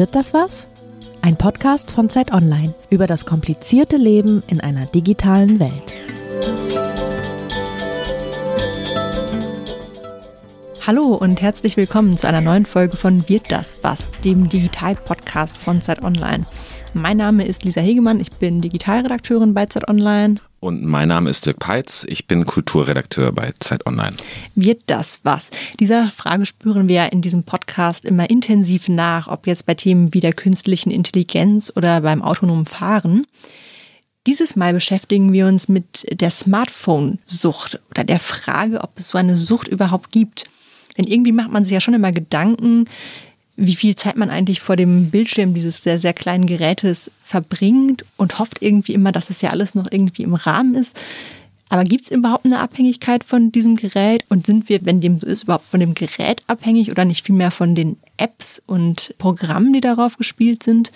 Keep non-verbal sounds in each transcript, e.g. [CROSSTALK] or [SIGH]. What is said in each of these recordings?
Wird das was? Ein Podcast von Zeit Online über das komplizierte Leben in einer digitalen Welt. Hallo und herzlich willkommen zu einer neuen Folge von Wird das was, dem Digital-Podcast von Zeit Online. Mein Name ist Lisa Hegemann, ich bin Digitalredakteurin bei Zeit Online und mein Name ist Dirk Peitz. Ich bin Kulturredakteur bei Zeit Online. Wird das was? Dieser Frage spüren wir in diesem Podcast immer intensiv nach, ob jetzt bei Themen wie der künstlichen Intelligenz oder beim autonomen Fahren. Dieses Mal beschäftigen wir uns mit der Smartphone-Sucht oder der Frage, ob es so eine Sucht überhaupt gibt. Denn irgendwie macht man sich ja schon immer Gedanken, wie viel Zeit man eigentlich vor dem Bildschirm dieses sehr, sehr kleinen Gerätes verbringt und hofft irgendwie immer, dass es ja alles noch irgendwie im Rahmen ist. Aber gibt es überhaupt eine Abhängigkeit von diesem Gerät? Und sind wir, wenn dem so ist, überhaupt von dem Gerät abhängig oder nicht vielmehr von den Apps und Programmen, die darauf gespielt sind?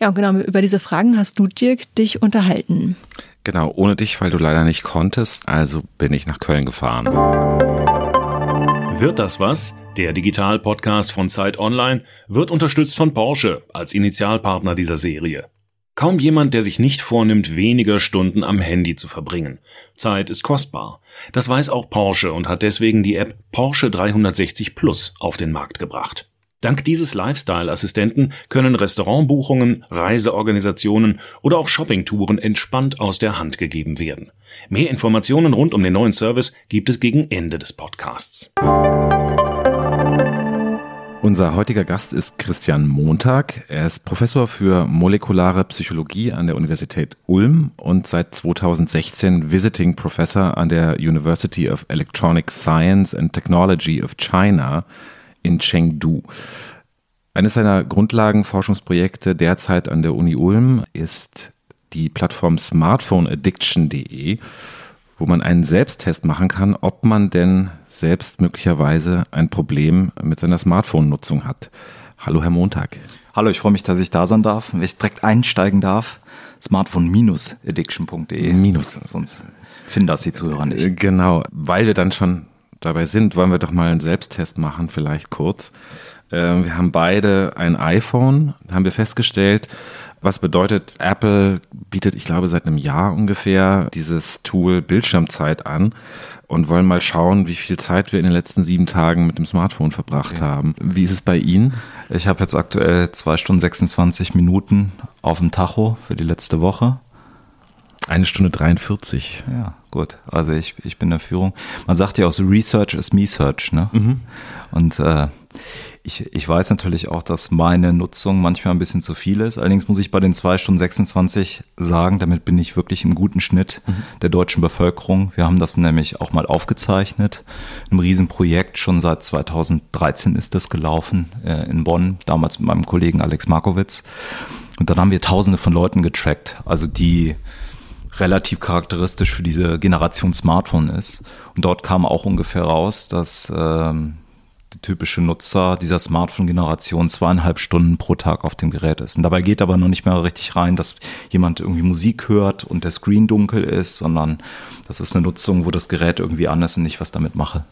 Ja, und genau, über diese Fragen hast du, Dirk, dich unterhalten. Genau, ohne dich, weil du leider nicht konntest, also bin ich nach Köln gefahren. Wird das was? Der Digital-Podcast von Zeit Online wird unterstützt von Porsche als Initialpartner dieser Serie. Kaum jemand, der sich nicht vornimmt, weniger Stunden am Handy zu verbringen. Zeit ist kostbar. Das weiß auch Porsche und hat deswegen die App Porsche 360 Plus auf den Markt gebracht. Dank dieses Lifestyle-Assistenten können Restaurantbuchungen, Reiseorganisationen oder auch Shoppingtouren entspannt aus der Hand gegeben werden. Mehr Informationen rund um den neuen Service gibt es gegen Ende des Podcasts. Unser heutiger Gast ist Christian Montag. Er ist Professor für molekulare Psychologie an der Universität Ulm und seit 2016 Visiting Professor an der University of Electronic Science and Technology of China in Chengdu. Eines seiner Grundlagenforschungsprojekte derzeit an der Uni Ulm ist die Plattform smartphoneaddiction.de, wo man einen Selbsttest machen kann, ob man denn selbst möglicherweise ein Problem mit seiner Smartphone-Nutzung hat. Hallo, Herr Montag. Hallo, ich freue mich, dass ich da sein darf, wenn ich direkt einsteigen darf. Smartphone-addiction.de. Minus. Sonst finden das die Zuhörer nicht. Äh, genau, weil wir dann schon dabei sind, wollen wir doch mal einen Selbsttest machen, vielleicht kurz. Ähm, wir haben beide ein iPhone, haben wir festgestellt. Was bedeutet, Apple bietet, ich glaube, seit einem Jahr ungefähr dieses Tool Bildschirmzeit an und wollen mal schauen, wie viel Zeit wir in den letzten sieben Tagen mit dem Smartphone verbracht okay. haben. Wie ist es bei Ihnen? Ich habe jetzt aktuell zwei Stunden 26 Minuten auf dem Tacho für die letzte Woche. Eine Stunde 43. Ja, gut. Also ich, ich bin in der Führung. Man sagt ja auch so, Research ist Me-Search, ne? Mhm. Und äh, ich, ich weiß natürlich auch, dass meine Nutzung manchmal ein bisschen zu viel ist. Allerdings muss ich bei den zwei Stunden 26 sagen, damit bin ich wirklich im guten Schnitt mhm. der deutschen Bevölkerung. Wir haben das nämlich auch mal aufgezeichnet. Ein Riesenprojekt, schon seit 2013 ist das gelaufen äh, in Bonn, damals mit meinem Kollegen Alex Markowitz. Und dann haben wir tausende von Leuten getrackt, also die relativ charakteristisch für diese Generation Smartphone ist. Und dort kam auch ungefähr raus, dass ähm, der typische Nutzer dieser Smartphone-Generation zweieinhalb Stunden pro Tag auf dem Gerät ist. Und dabei geht aber noch nicht mehr richtig rein, dass jemand irgendwie Musik hört und der Screen dunkel ist, sondern das ist eine Nutzung, wo das Gerät irgendwie an ist und ich was damit mache.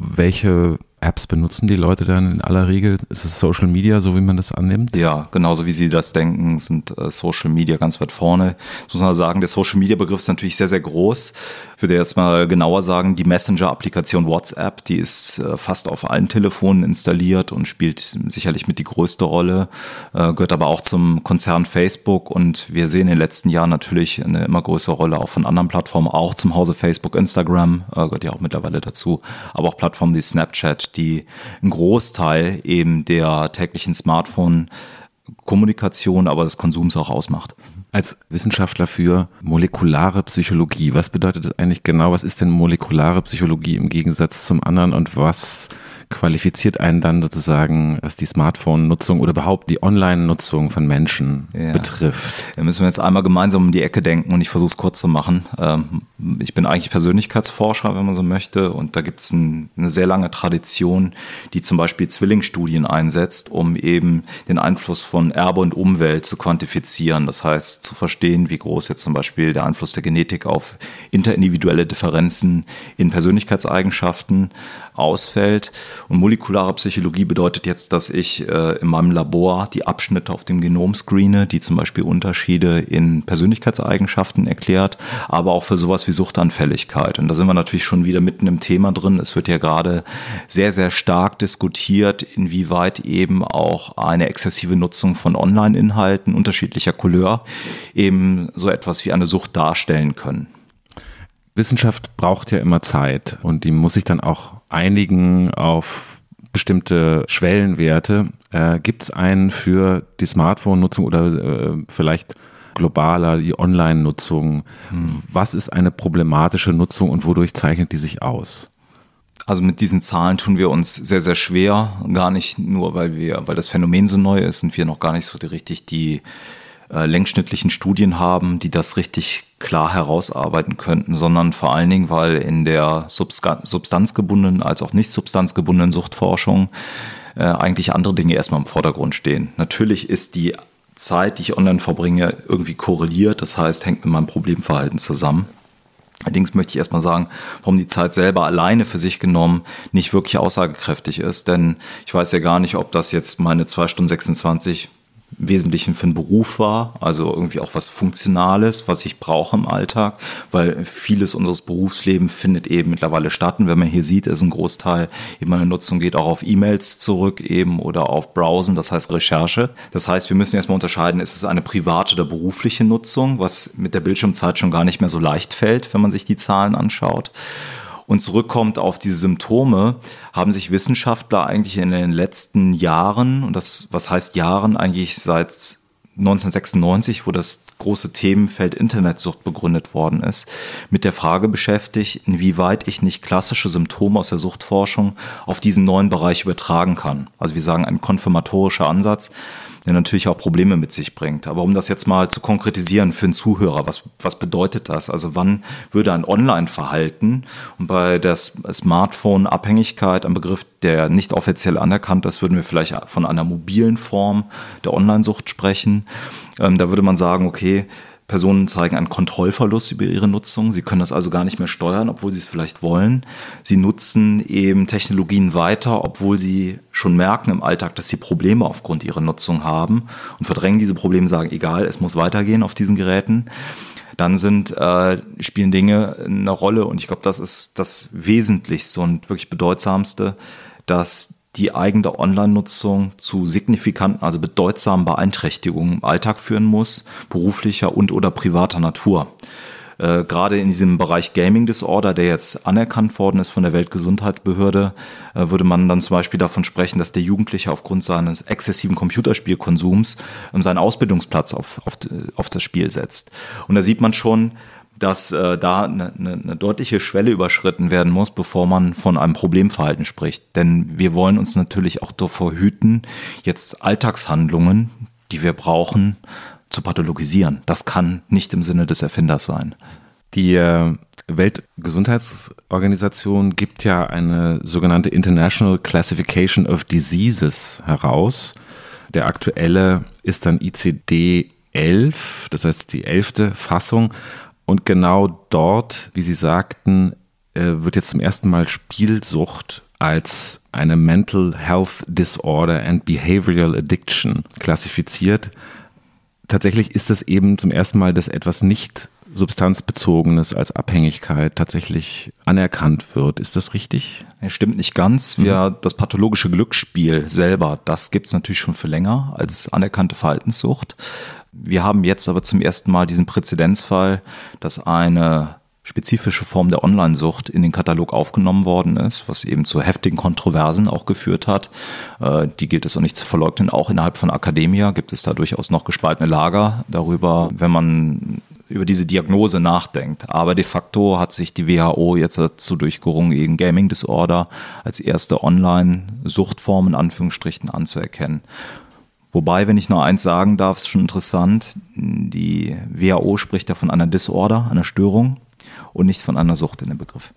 Welche Apps benutzen die Leute dann in aller Regel? Ist es Social Media, so wie man das annimmt? Ja, genauso wie sie das denken, sind äh, Social Media ganz weit vorne. Das muss man sagen, der Social Media Begriff ist natürlich sehr, sehr groß. Ich würde jetzt mal genauer sagen, die Messenger-Applikation WhatsApp, die ist äh, fast auf allen Telefonen installiert und spielt sicherlich mit die größte Rolle, äh, gehört aber auch zum Konzern Facebook und wir sehen in den letzten Jahren natürlich eine immer größere Rolle auch von anderen Plattformen, auch zum Hause Facebook, Instagram, gehört ja auch mittlerweile dazu, aber auch Plattformen wie Snapchat, die einen Großteil eben der täglichen Smartphone-Kommunikation, aber des Konsums auch ausmacht. Als Wissenschaftler für molekulare Psychologie, was bedeutet das eigentlich genau? Was ist denn molekulare Psychologie im Gegensatz zum anderen und was qualifiziert einen dann sozusagen, was die Smartphone-Nutzung oder überhaupt die Online-Nutzung von Menschen ja. betrifft. Da müssen wir jetzt einmal gemeinsam um die Ecke denken und ich versuche es kurz zu machen. Ähm, ich bin eigentlich Persönlichkeitsforscher, wenn man so möchte, und da gibt es ein, eine sehr lange Tradition, die zum Beispiel Zwillingsstudien einsetzt, um eben den Einfluss von Erbe und Umwelt zu quantifizieren. Das heißt, zu verstehen, wie groß jetzt zum Beispiel der Einfluss der Genetik auf interindividuelle Differenzen in Persönlichkeitseigenschaften ausfällt. Und molekulare Psychologie bedeutet jetzt, dass ich äh, in meinem Labor die Abschnitte auf dem Genom screene, die zum Beispiel Unterschiede in Persönlichkeitseigenschaften erklärt, aber auch für sowas wie Suchtanfälligkeit. Und da sind wir natürlich schon wieder mitten im Thema drin. Es wird ja gerade sehr, sehr stark diskutiert, inwieweit eben auch eine exzessive Nutzung von Online-Inhalten unterschiedlicher Couleur eben so etwas wie eine Sucht darstellen können. Wissenschaft braucht ja immer Zeit und die muss sich dann auch einigen auf bestimmte Schwellenwerte. Äh, Gibt es einen für die Smartphone-Nutzung oder äh, vielleicht globaler die Online-Nutzung? Hm. Was ist eine problematische Nutzung und wodurch zeichnet die sich aus? Also mit diesen Zahlen tun wir uns sehr, sehr schwer. Gar nicht nur, weil wir, weil das Phänomen so neu ist und wir noch gar nicht so richtig die äh, längsschnittlichen Studien haben, die das richtig klar herausarbeiten könnten, sondern vor allen Dingen, weil in der substanzgebundenen als auch nicht substanzgebundenen Suchtforschung äh, eigentlich andere Dinge erstmal im Vordergrund stehen. Natürlich ist die Zeit, die ich online verbringe, irgendwie korreliert, das heißt, hängt mit meinem Problemverhalten zusammen. Allerdings möchte ich erstmal sagen, warum die Zeit selber alleine für sich genommen nicht wirklich aussagekräftig ist. Denn ich weiß ja gar nicht, ob das jetzt meine 2 Stunden 26 Wesentlichen für einen Beruf war, also irgendwie auch was Funktionales, was ich brauche im Alltag, weil vieles unseres Berufslebens findet eben mittlerweile statt. Und wenn man hier sieht, ist ein Großteil eben meine Nutzung geht auch auf E-Mails zurück eben oder auf Browsen, das heißt Recherche. Das heißt, wir müssen erstmal unterscheiden, ist es eine private oder berufliche Nutzung, was mit der Bildschirmzeit schon gar nicht mehr so leicht fällt, wenn man sich die Zahlen anschaut und zurückkommt auf diese Symptome, haben sich Wissenschaftler eigentlich in den letzten Jahren, und das, was heißt Jahren, eigentlich seit 1996, wo das große Themenfeld Internetsucht begründet worden ist, mit der Frage beschäftigt, inwieweit ich nicht klassische Symptome aus der Suchtforschung auf diesen neuen Bereich übertragen kann. Also wir sagen ein konfirmatorischer Ansatz, der natürlich auch Probleme mit sich bringt. Aber um das jetzt mal zu konkretisieren für einen Zuhörer, was, was bedeutet das? Also wann würde ein Online-Verhalten und bei der Smartphone-Abhängigkeit, ein Begriff, der nicht offiziell anerkannt ist, würden wir vielleicht von einer mobilen Form der Online-Sucht sprechen. Ähm, da würde man sagen, okay, Personen zeigen einen Kontrollverlust über ihre Nutzung. Sie können das also gar nicht mehr steuern, obwohl sie es vielleicht wollen. Sie nutzen eben Technologien weiter, obwohl sie schon merken im Alltag, dass sie Probleme aufgrund ihrer Nutzung haben und verdrängen diese Probleme, sagen, egal, es muss weitergehen auf diesen Geräten. Dann sind, äh, spielen Dinge eine Rolle und ich glaube, das ist das Wesentlichste und wirklich bedeutsamste, dass die eigene Online-Nutzung zu signifikanten, also bedeutsamen Beeinträchtigungen im Alltag führen muss, beruflicher und oder privater Natur. Äh, gerade in diesem Bereich Gaming Disorder, der jetzt anerkannt worden ist von der Weltgesundheitsbehörde, äh, würde man dann zum Beispiel davon sprechen, dass der Jugendliche aufgrund seines exzessiven Computerspielkonsums ähm, seinen Ausbildungsplatz auf, auf, auf das Spiel setzt. Und da sieht man schon, dass äh, da eine, eine, eine deutliche Schwelle überschritten werden muss, bevor man von einem Problemverhalten spricht. Denn wir wollen uns natürlich auch davor hüten, jetzt Alltagshandlungen, die wir brauchen, zu pathologisieren. Das kann nicht im Sinne des Erfinders sein. Die äh, Weltgesundheitsorganisation gibt ja eine sogenannte International Classification of Diseases heraus. Der aktuelle ist dann ICD 11, das heißt die elfte Fassung. Und genau dort, wie Sie sagten, äh, wird jetzt zum ersten Mal Spielsucht als eine Mental Health Disorder and Behavioral Addiction klassifiziert. Tatsächlich ist es eben zum ersten Mal, dass etwas nicht substanzbezogenes als Abhängigkeit tatsächlich anerkannt wird. Ist das richtig? Ja, stimmt nicht ganz. Wir, mhm. Das pathologische Glücksspiel selber, das gibt es natürlich schon für länger als anerkannte Verhaltenssucht. Wir haben jetzt aber zum ersten Mal diesen Präzedenzfall, dass eine spezifische Form der Online-Sucht in den Katalog aufgenommen worden ist, was eben zu heftigen Kontroversen auch geführt hat. Äh, die gilt es auch nicht zu verleugnen. Auch innerhalb von Akademia gibt es da durchaus noch gespaltene Lager darüber, wenn man über diese Diagnose nachdenkt. Aber de facto hat sich die WHO jetzt dazu durchgerungen, eben Gaming Disorder als erste Online-Suchtform in Anführungsstrichen anzuerkennen. Wobei, wenn ich nur eins sagen darf, ist schon interessant, die WHO spricht ja von einer Disorder, einer Störung und nicht von einer Sucht in dem Begriff.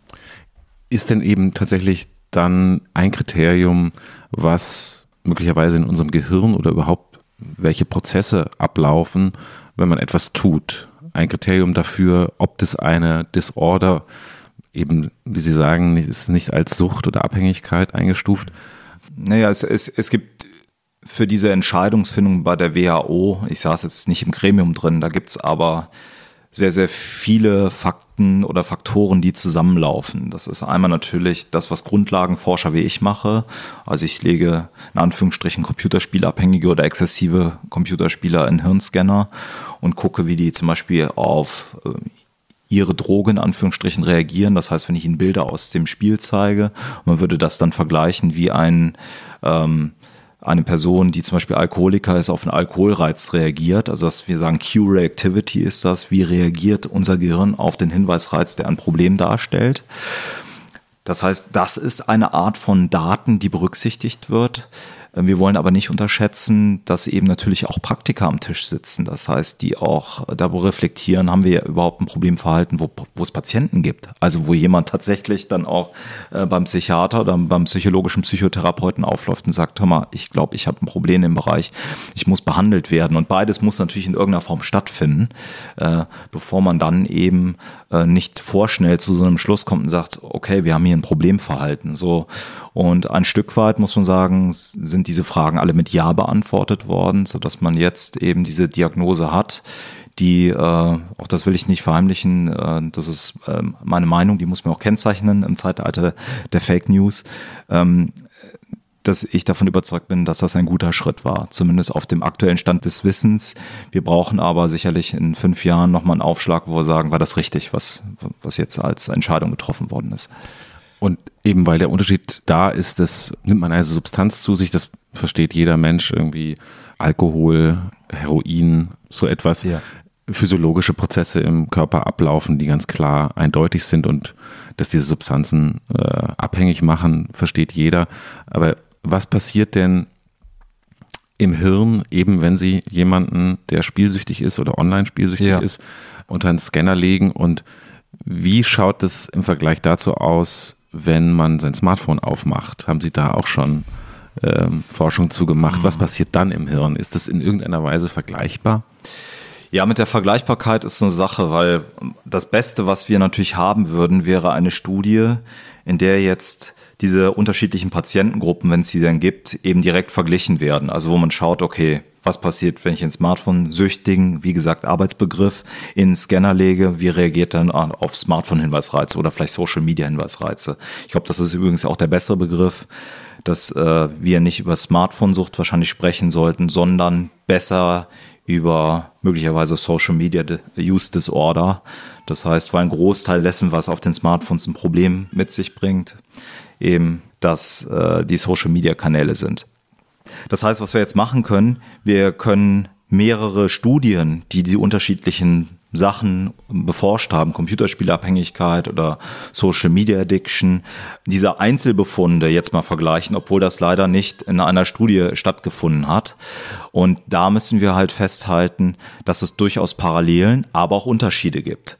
Ist denn eben tatsächlich dann ein Kriterium, was möglicherweise in unserem Gehirn oder überhaupt welche Prozesse ablaufen, wenn man etwas tut? Ein Kriterium dafür, ob das eine Disorder eben, wie Sie sagen, ist nicht als Sucht oder Abhängigkeit eingestuft. Naja, es, es, es gibt für diese Entscheidungsfindung bei der WHO, ich saß jetzt nicht im Gremium drin, da gibt es aber sehr, sehr viele Fakten oder Faktoren, die zusammenlaufen. Das ist einmal natürlich das, was Grundlagenforscher wie ich mache. Also ich lege in Anführungsstrichen Computerspielabhängige oder exzessive Computerspieler in Hirnscanner und gucke, wie die zum Beispiel auf äh, ihre Droge in Anführungsstrichen reagieren. Das heißt, wenn ich ihnen Bilder aus dem Spiel zeige, man würde das dann vergleichen wie ein ähm, eine Person, die zum Beispiel Alkoholiker ist, auf einen Alkoholreiz reagiert. Also dass wir sagen, Q-Reactivity ist das. Wie reagiert unser Gehirn auf den Hinweisreiz, der ein Problem darstellt? Das heißt, das ist eine Art von Daten, die berücksichtigt wird. Wir wollen aber nicht unterschätzen, dass eben natürlich auch Praktiker am Tisch sitzen. Das heißt, die auch darüber reflektieren, haben wir überhaupt ein Problemverhalten, wo, wo es Patienten gibt. Also wo jemand tatsächlich dann auch äh, beim Psychiater oder beim psychologischen Psychotherapeuten aufläuft und sagt, hör mal, ich glaube, ich habe ein Problem im Bereich, ich muss behandelt werden. Und beides muss natürlich in irgendeiner Form stattfinden, äh, bevor man dann eben äh, nicht vorschnell zu so einem Schluss kommt und sagt, okay, wir haben hier ein Problemverhalten. So. Und ein Stück weit muss man sagen, sind diese Fragen alle mit Ja beantwortet worden, sodass man jetzt eben diese Diagnose hat, die, äh, auch das will ich nicht verheimlichen, äh, das ist äh, meine Meinung, die muss man auch kennzeichnen im Zeitalter der Fake News, ähm, dass ich davon überzeugt bin, dass das ein guter Schritt war, zumindest auf dem aktuellen Stand des Wissens. Wir brauchen aber sicherlich in fünf Jahren nochmal einen Aufschlag, wo wir sagen, war das richtig, was, was jetzt als Entscheidung getroffen worden ist. Und eben weil der Unterschied da ist, das nimmt man eine Substanz zu sich, das versteht jeder Mensch irgendwie Alkohol, Heroin, so etwas. Ja. Physiologische Prozesse im Körper ablaufen, die ganz klar eindeutig sind und dass diese Substanzen äh, abhängig machen, versteht jeder. Aber was passiert denn im Hirn, eben wenn Sie jemanden, der spielsüchtig ist oder online spielsüchtig ja. ist, unter einen Scanner legen und wie schaut es im Vergleich dazu aus, wenn man sein Smartphone aufmacht? Haben Sie da auch schon ähm, Forschung zu gemacht? Mhm. Was passiert dann im Hirn? Ist das in irgendeiner Weise vergleichbar? Ja, mit der Vergleichbarkeit ist eine Sache, weil das Beste, was wir natürlich haben würden, wäre eine Studie, in der jetzt diese unterschiedlichen Patientengruppen, wenn es sie denn gibt, eben direkt verglichen werden. Also wo man schaut, okay, was passiert, wenn ich ein Smartphone süchtigen, wie gesagt, Arbeitsbegriff in den Scanner lege, wie reagiert dann auf Smartphone-Hinweisreize oder vielleicht Social-Media-Hinweisreize. Ich glaube, das ist übrigens auch der bessere Begriff, dass äh, wir nicht über Smartphone-Sucht wahrscheinlich sprechen sollten, sondern besser über möglicherweise Social Media Use Disorder. Das heißt, weil ein Großteil dessen, was auf den Smartphones ein Problem mit sich bringt, eben, dass äh, die Social Media Kanäle sind. Das heißt, was wir jetzt machen können, wir können mehrere Studien, die die unterschiedlichen Sachen beforscht haben, Computerspielabhängigkeit oder Social Media Addiction, diese Einzelbefunde jetzt mal vergleichen, obwohl das leider nicht in einer Studie stattgefunden hat. Und da müssen wir halt festhalten, dass es durchaus Parallelen, aber auch Unterschiede gibt.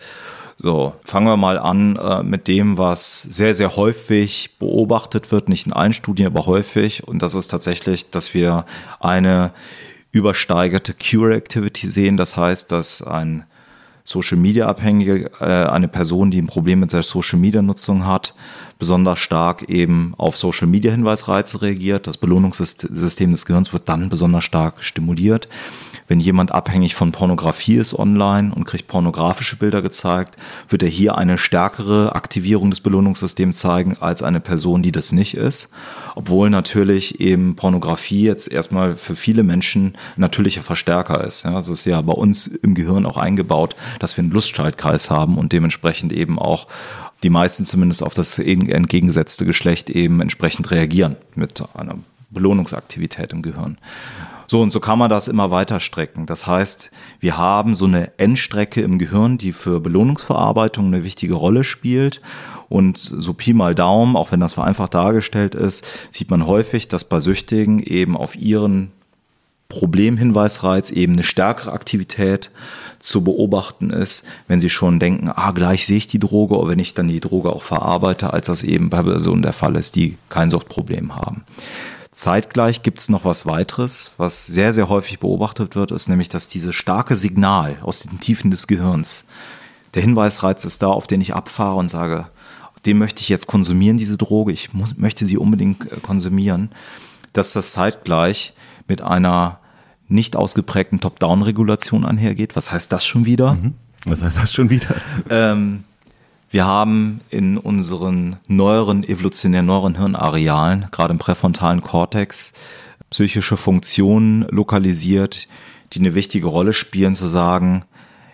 So, fangen wir mal an äh, mit dem, was sehr, sehr häufig beobachtet wird, nicht in allen Studien, aber häufig. Und das ist tatsächlich, dass wir eine übersteigerte Cure Activity sehen. Das heißt, dass ein Social Media Abhängige, äh, eine Person, die ein Problem mit der Social Media Nutzung hat, besonders stark eben auf Social Media Hinweisreize reagiert. Das Belohnungssystem des Gehirns wird dann besonders stark stimuliert. Wenn jemand abhängig von Pornografie ist online und kriegt pornografische Bilder gezeigt, wird er hier eine stärkere Aktivierung des Belohnungssystems zeigen als eine Person, die das nicht ist. Obwohl natürlich eben Pornografie jetzt erstmal für viele Menschen ein natürlicher Verstärker ist. Ja, es ist ja bei uns im Gehirn auch eingebaut, dass wir einen Lustschaltkreis haben und dementsprechend eben auch die meisten zumindest auf das entgegengesetzte Geschlecht eben entsprechend reagieren mit einer Belohnungsaktivität im Gehirn. So, und so kann man das immer weiter strecken. Das heißt, wir haben so eine Endstrecke im Gehirn, die für Belohnungsverarbeitung eine wichtige Rolle spielt. Und so Pi mal Daumen, auch wenn das vereinfacht dargestellt ist, sieht man häufig, dass bei Süchtigen eben auf ihren Problemhinweisreiz eben eine stärkere Aktivität zu beobachten ist, wenn sie schon denken, ah, gleich sehe ich die Droge, oder wenn ich dann die Droge auch verarbeite, als das eben bei Personen der Fall ist, die kein Suchtproblem haben. Zeitgleich gibt es noch was weiteres, was sehr, sehr häufig beobachtet wird, ist nämlich, dass dieses starke Signal aus den Tiefen des Gehirns, der Hinweisreiz ist da, auf den ich abfahre und sage, den möchte ich jetzt konsumieren, diese Droge, ich muss, möchte sie unbedingt äh, konsumieren, dass das zeitgleich mit einer nicht ausgeprägten Top-Down-Regulation einhergeht. Was heißt das schon wieder? Mhm. Was heißt das schon wieder? Ähm, wir haben in unseren neueren, evolutionär neueren Hirnarealen, gerade im präfrontalen Kortex, psychische Funktionen lokalisiert, die eine wichtige Rolle spielen, zu sagen,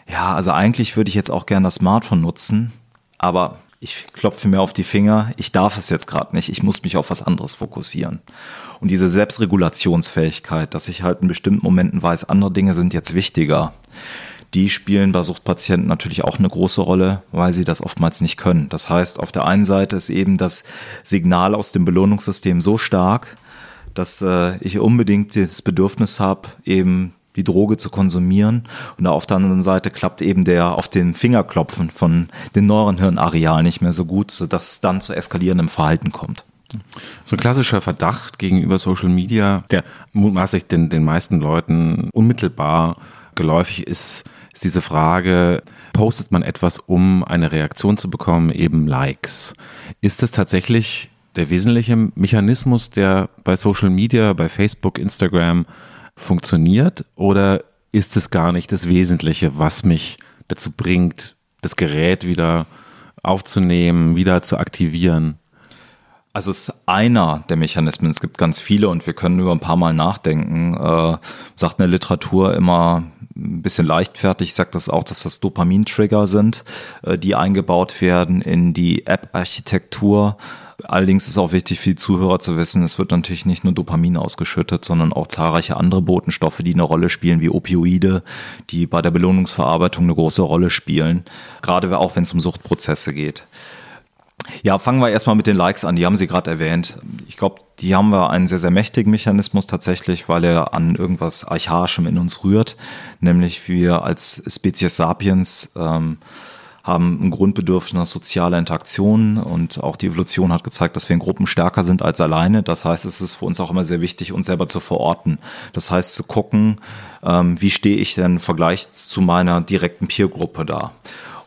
ja, also eigentlich würde ich jetzt auch gerne das Smartphone nutzen, aber ich klopfe mir auf die Finger, ich darf es jetzt gerade nicht, ich muss mich auf was anderes fokussieren. Und diese Selbstregulationsfähigkeit, dass ich halt in bestimmten Momenten weiß, andere Dinge sind jetzt wichtiger, die spielen bei Suchtpatienten natürlich auch eine große Rolle, weil sie das oftmals nicht können. Das heißt, auf der einen Seite ist eben das Signal aus dem Belohnungssystem so stark, dass äh, ich unbedingt das Bedürfnis habe, eben die Droge zu konsumieren. Und auf der anderen Seite klappt eben der auf den Fingerklopfen von den neueren Hirnarealen nicht mehr so gut, sodass es dann zu eskalierendem Verhalten kommt. So ein klassischer Verdacht gegenüber Social Media, der mutmaßlich den, den meisten Leuten unmittelbar geläufig ist, ist diese Frage, postet man etwas, um eine Reaktion zu bekommen, eben Likes. Ist es tatsächlich der wesentliche Mechanismus, der bei Social Media, bei Facebook, Instagram funktioniert oder ist es gar nicht das Wesentliche, was mich dazu bringt, das Gerät wieder aufzunehmen, wieder zu aktivieren? Also es ist einer der Mechanismen. Es gibt ganz viele und wir können über ein paar Mal nachdenken. Äh, sagt eine Literatur immer ein bisschen leichtfertig, sagt das auch, dass das Dopamin-Trigger sind, äh, die eingebaut werden in die App-Architektur Allerdings ist auch wichtig für die Zuhörer zu wissen, es wird natürlich nicht nur Dopamin ausgeschüttet, sondern auch zahlreiche andere Botenstoffe, die eine Rolle spielen, wie Opioide, die bei der Belohnungsverarbeitung eine große Rolle spielen, gerade auch wenn es um Suchtprozesse geht. Ja, fangen wir erstmal mit den Likes an. Die haben Sie gerade erwähnt. Ich glaube, die haben wir einen sehr, sehr mächtigen Mechanismus tatsächlich, weil er an irgendwas Archaischem in uns rührt, nämlich wir als Spezies Sapiens ähm, haben ein Grundbedürfnis sozialer Interaktion und auch die Evolution hat gezeigt, dass wir in Gruppen stärker sind als alleine. Das heißt, es ist für uns auch immer sehr wichtig, uns selber zu verorten. Das heißt, zu gucken, ähm, wie stehe ich denn im Vergleich zu meiner direkten Peergruppe da.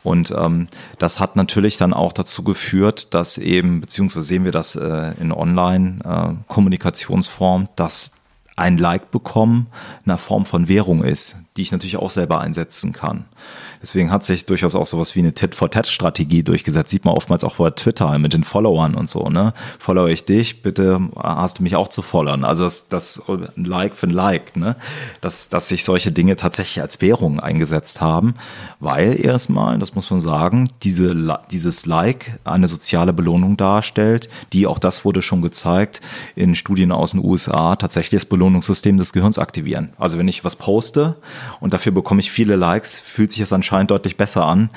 Und ähm, das hat natürlich dann auch dazu geführt, dass eben, beziehungsweise sehen wir das äh, in Online-Kommunikationsform, äh, dass ein Like bekommen eine Form von Währung ist, die ich natürlich auch selber einsetzen kann. Deswegen hat sich durchaus auch sowas wie eine Tit-for-Tat-Strategie durchgesetzt. Sieht man oftmals auch bei Twitter mit den Followern und so, ne? Follow ich dich, bitte hast du mich auch zu followern. Also das, das ein Like für ein Like, ne? Dass, dass sich solche Dinge tatsächlich als Währung eingesetzt haben, weil erstmal, das muss man sagen, diese, dieses Like eine soziale Belohnung darstellt, die, auch das wurde schon gezeigt, in Studien aus den USA tatsächlich das Belohnungssystem des Gehirns aktivieren. Also wenn ich was poste und dafür bekomme ich viele Likes, fühlt sich das anscheinend deutlich besser an.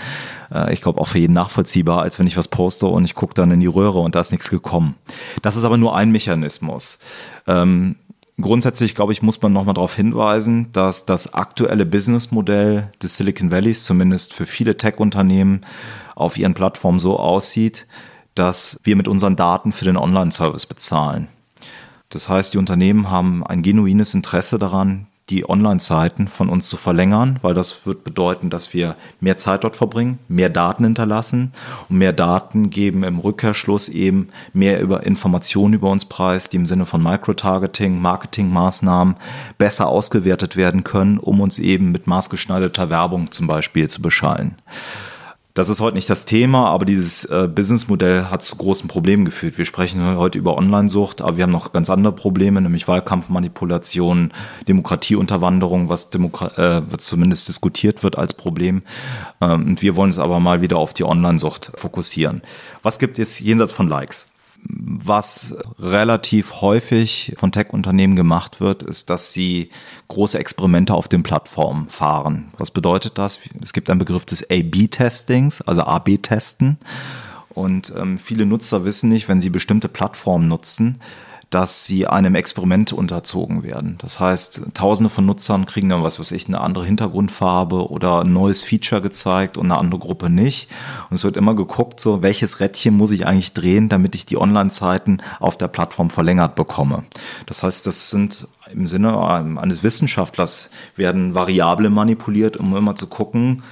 Äh, ich glaube auch für jeden nachvollziehbar, als wenn ich was poste und ich gucke dann in die Röhre und da ist nichts gekommen. Das ist aber nur ein Mechanismus. Ähm, grundsätzlich, glaube ich, muss man nochmal darauf hinweisen, dass das aktuelle Businessmodell des Silicon Valleys, zumindest für viele Tech-Unternehmen, auf ihren Plattformen so aussieht, dass wir mit unseren Daten für den Online-Service bezahlen. Das heißt, die Unternehmen haben ein genuines Interesse daran, die Online-Zeiten von uns zu verlängern, weil das wird bedeuten, dass wir mehr Zeit dort verbringen, mehr Daten hinterlassen und mehr Daten geben im Rückkehrschluss eben mehr über Informationen über uns preis, die im Sinne von Microtargeting, Marketingmaßnahmen besser ausgewertet werden können, um uns eben mit maßgeschneiderter Werbung zum Beispiel zu beschallen. Das ist heute nicht das Thema, aber dieses äh, Businessmodell hat zu großen Problemen geführt. Wir sprechen heute über Online-Sucht, aber wir haben noch ganz andere Probleme, nämlich Wahlkampfmanipulation, Demokratieunterwanderung, was, Demokra äh, was zumindest diskutiert wird als Problem. Ähm, und wir wollen es aber mal wieder auf die Online-Sucht fokussieren. Was gibt es jenseits von Likes? Was relativ häufig von Tech-Unternehmen gemacht wird, ist, dass sie große Experimente auf den Plattformen fahren. Was bedeutet das? Es gibt einen Begriff des A-B-Testings, also A-B-Testen. Und ähm, viele Nutzer wissen nicht, wenn sie bestimmte Plattformen nutzen, dass sie einem Experiment unterzogen werden. Das heißt, tausende von Nutzern kriegen dann, was weiß ich, eine andere Hintergrundfarbe oder ein neues Feature gezeigt und eine andere Gruppe nicht. Und es wird immer geguckt, so, welches Rädchen muss ich eigentlich drehen, damit ich die Online-Zeiten auf der Plattform verlängert bekomme. Das heißt, das sind im Sinne eines Wissenschaftlers werden Variablen manipuliert, um immer zu gucken,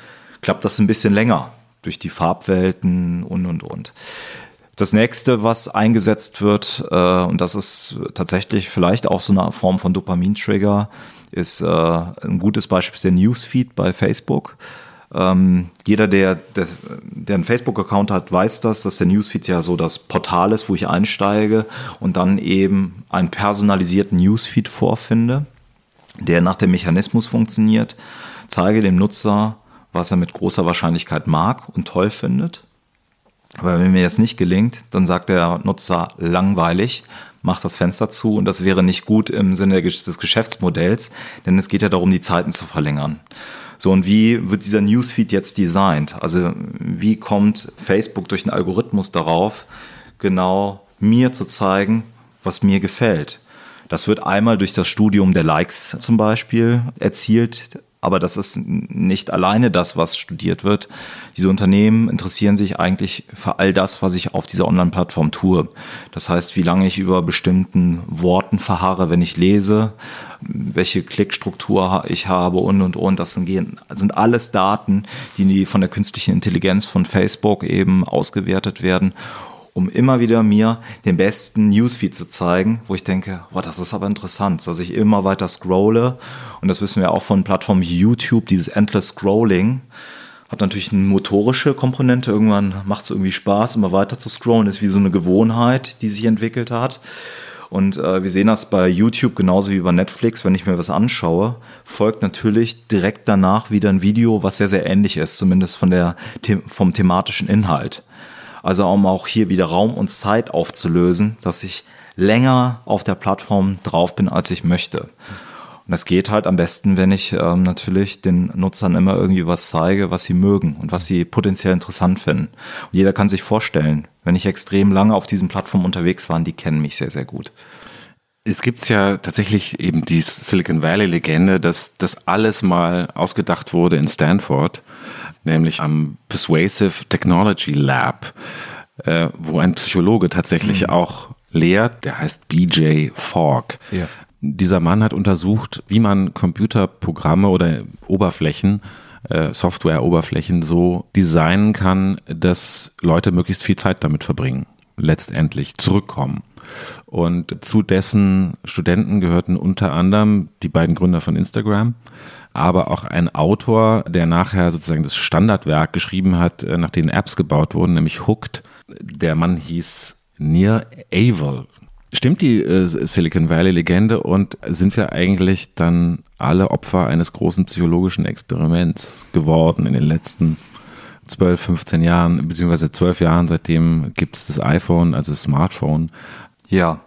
klappt das ein bisschen länger durch die Farbwelten und, und, und. Das nächste, was eingesetzt wird, äh, und das ist tatsächlich vielleicht auch so eine Form von Dopamin-Trigger, ist äh, ein gutes Beispiel ist der Newsfeed bei Facebook. Ähm, jeder, der, der, der einen Facebook-Account hat, weiß das, dass der Newsfeed ja so das Portal ist, wo ich einsteige und dann eben einen personalisierten Newsfeed vorfinde, der nach dem Mechanismus funktioniert, zeige dem Nutzer, was er mit großer Wahrscheinlichkeit mag und toll findet. Aber wenn mir das nicht gelingt, dann sagt der Nutzer langweilig, macht das Fenster zu und das wäre nicht gut im Sinne des Geschäftsmodells, denn es geht ja darum, die Zeiten zu verlängern. So, und wie wird dieser Newsfeed jetzt designt? Also, wie kommt Facebook durch den Algorithmus darauf, genau mir zu zeigen, was mir gefällt? Das wird einmal durch das Studium der Likes zum Beispiel erzielt. Aber das ist nicht alleine das, was studiert wird. Diese Unternehmen interessieren sich eigentlich für all das, was ich auf dieser Online-Plattform tue. Das heißt, wie lange ich über bestimmten Worten verharre, wenn ich lese, welche Klickstruktur ich habe und, und, und. Das sind, alles Daten, die von der künstlichen Intelligenz von Facebook eben ausgewertet werden um immer wieder mir den besten Newsfeed zu zeigen, wo ich denke, boah, das ist aber interessant, dass ich immer weiter scrolle. Und das wissen wir auch von Plattformen wie YouTube, dieses Endless Scrolling hat natürlich eine motorische Komponente. Irgendwann macht es irgendwie Spaß, immer weiter zu scrollen. Ist wie so eine Gewohnheit, die sich entwickelt hat. Und äh, wir sehen das bei YouTube genauso wie bei Netflix. Wenn ich mir was anschaue, folgt natürlich direkt danach wieder ein Video, was sehr, sehr ähnlich ist, zumindest von der, vom thematischen Inhalt. Also um auch hier wieder Raum und Zeit aufzulösen, dass ich länger auf der Plattform drauf bin, als ich möchte. Und das geht halt am besten, wenn ich ähm, natürlich den Nutzern immer irgendwie was zeige, was sie mögen und was sie potenziell interessant finden. Und jeder kann sich vorstellen, wenn ich extrem lange auf diesen Plattformen unterwegs war, die kennen mich sehr, sehr gut. Es gibt ja tatsächlich eben die Silicon Valley-Legende, dass das alles mal ausgedacht wurde in Stanford nämlich am Persuasive Technology Lab, äh, wo ein Psychologe tatsächlich mhm. auch lehrt, der heißt BJ Fogg. Ja. Dieser Mann hat untersucht, wie man Computerprogramme oder Oberflächen, äh, Software-Oberflächen so designen kann, dass Leute möglichst viel Zeit damit verbringen, letztendlich zurückkommen. Und zu dessen Studenten gehörten unter anderem die beiden Gründer von Instagram, aber auch ein Autor, der nachher sozusagen das Standardwerk geschrieben hat, äh, nach denen Apps gebaut wurden, nämlich Hooked. Der Mann hieß Nir Avel. Stimmt die äh, Silicon Valley-Legende und sind wir eigentlich dann alle Opfer eines großen psychologischen Experiments geworden in den letzten 12, 15 Jahren, beziehungsweise 12 Jahren, seitdem gibt es das iPhone, also das Smartphone. Ja,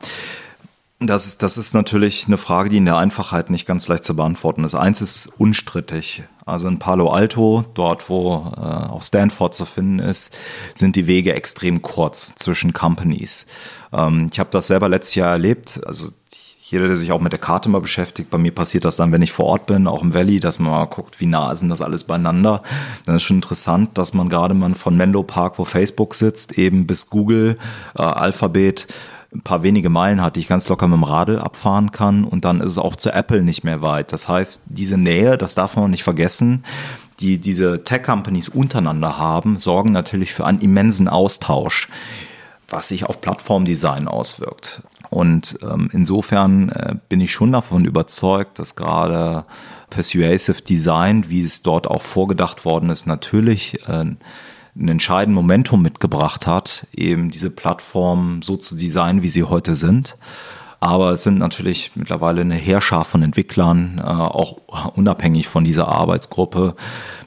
das ist, das ist natürlich eine Frage, die in der Einfachheit nicht ganz leicht zu beantworten ist. Eins ist unstrittig. Also in Palo Alto, dort wo äh, auch Stanford zu finden ist, sind die Wege extrem kurz zwischen Companies. Ähm, ich habe das selber letztes Jahr erlebt. Also jeder, der sich auch mit der Karte mal beschäftigt, bei mir passiert das dann, wenn ich vor Ort bin, auch im Valley, dass man mal guckt, wie nah sind das alles beieinander. Dann ist schon interessant, dass man gerade mal von Menlo Park, wo Facebook sitzt, eben bis Google, äh, Alphabet, ein paar wenige Meilen hat, die ich ganz locker mit dem Radl abfahren kann und dann ist es auch zu Apple nicht mehr weit. Das heißt, diese Nähe, das darf man nicht vergessen, die diese Tech-Companies untereinander haben, sorgen natürlich für einen immensen Austausch, was sich auf Plattformdesign auswirkt. Und ähm, insofern äh, bin ich schon davon überzeugt, dass gerade Persuasive Design, wie es dort auch vorgedacht worden ist, natürlich äh, ein entscheidenden Momentum mitgebracht hat, eben diese Plattform so zu designen, wie sie heute sind. Aber es sind natürlich mittlerweile eine Heerschar von Entwicklern, äh, auch unabhängig von dieser Arbeitsgruppe,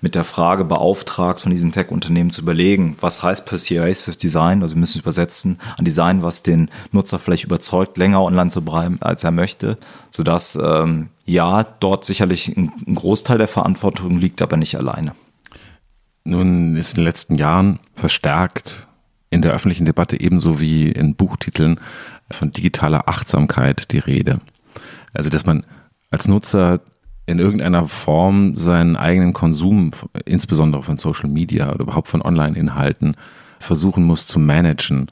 mit der Frage beauftragt, von diesen Tech-Unternehmen zu überlegen, was heißt Persuasive Design? Also wir müssen übersetzen an Design, was den Nutzer vielleicht überzeugt, länger online zu bleiben, als er möchte, sodass ähm, ja, dort sicherlich ein, ein Großteil der Verantwortung liegt, aber nicht alleine. Nun ist in den letzten Jahren verstärkt in der öffentlichen Debatte ebenso wie in Buchtiteln von digitaler Achtsamkeit die Rede. Also, dass man als Nutzer in irgendeiner Form seinen eigenen Konsum, insbesondere von Social Media oder überhaupt von Online-Inhalten, versuchen muss zu managen.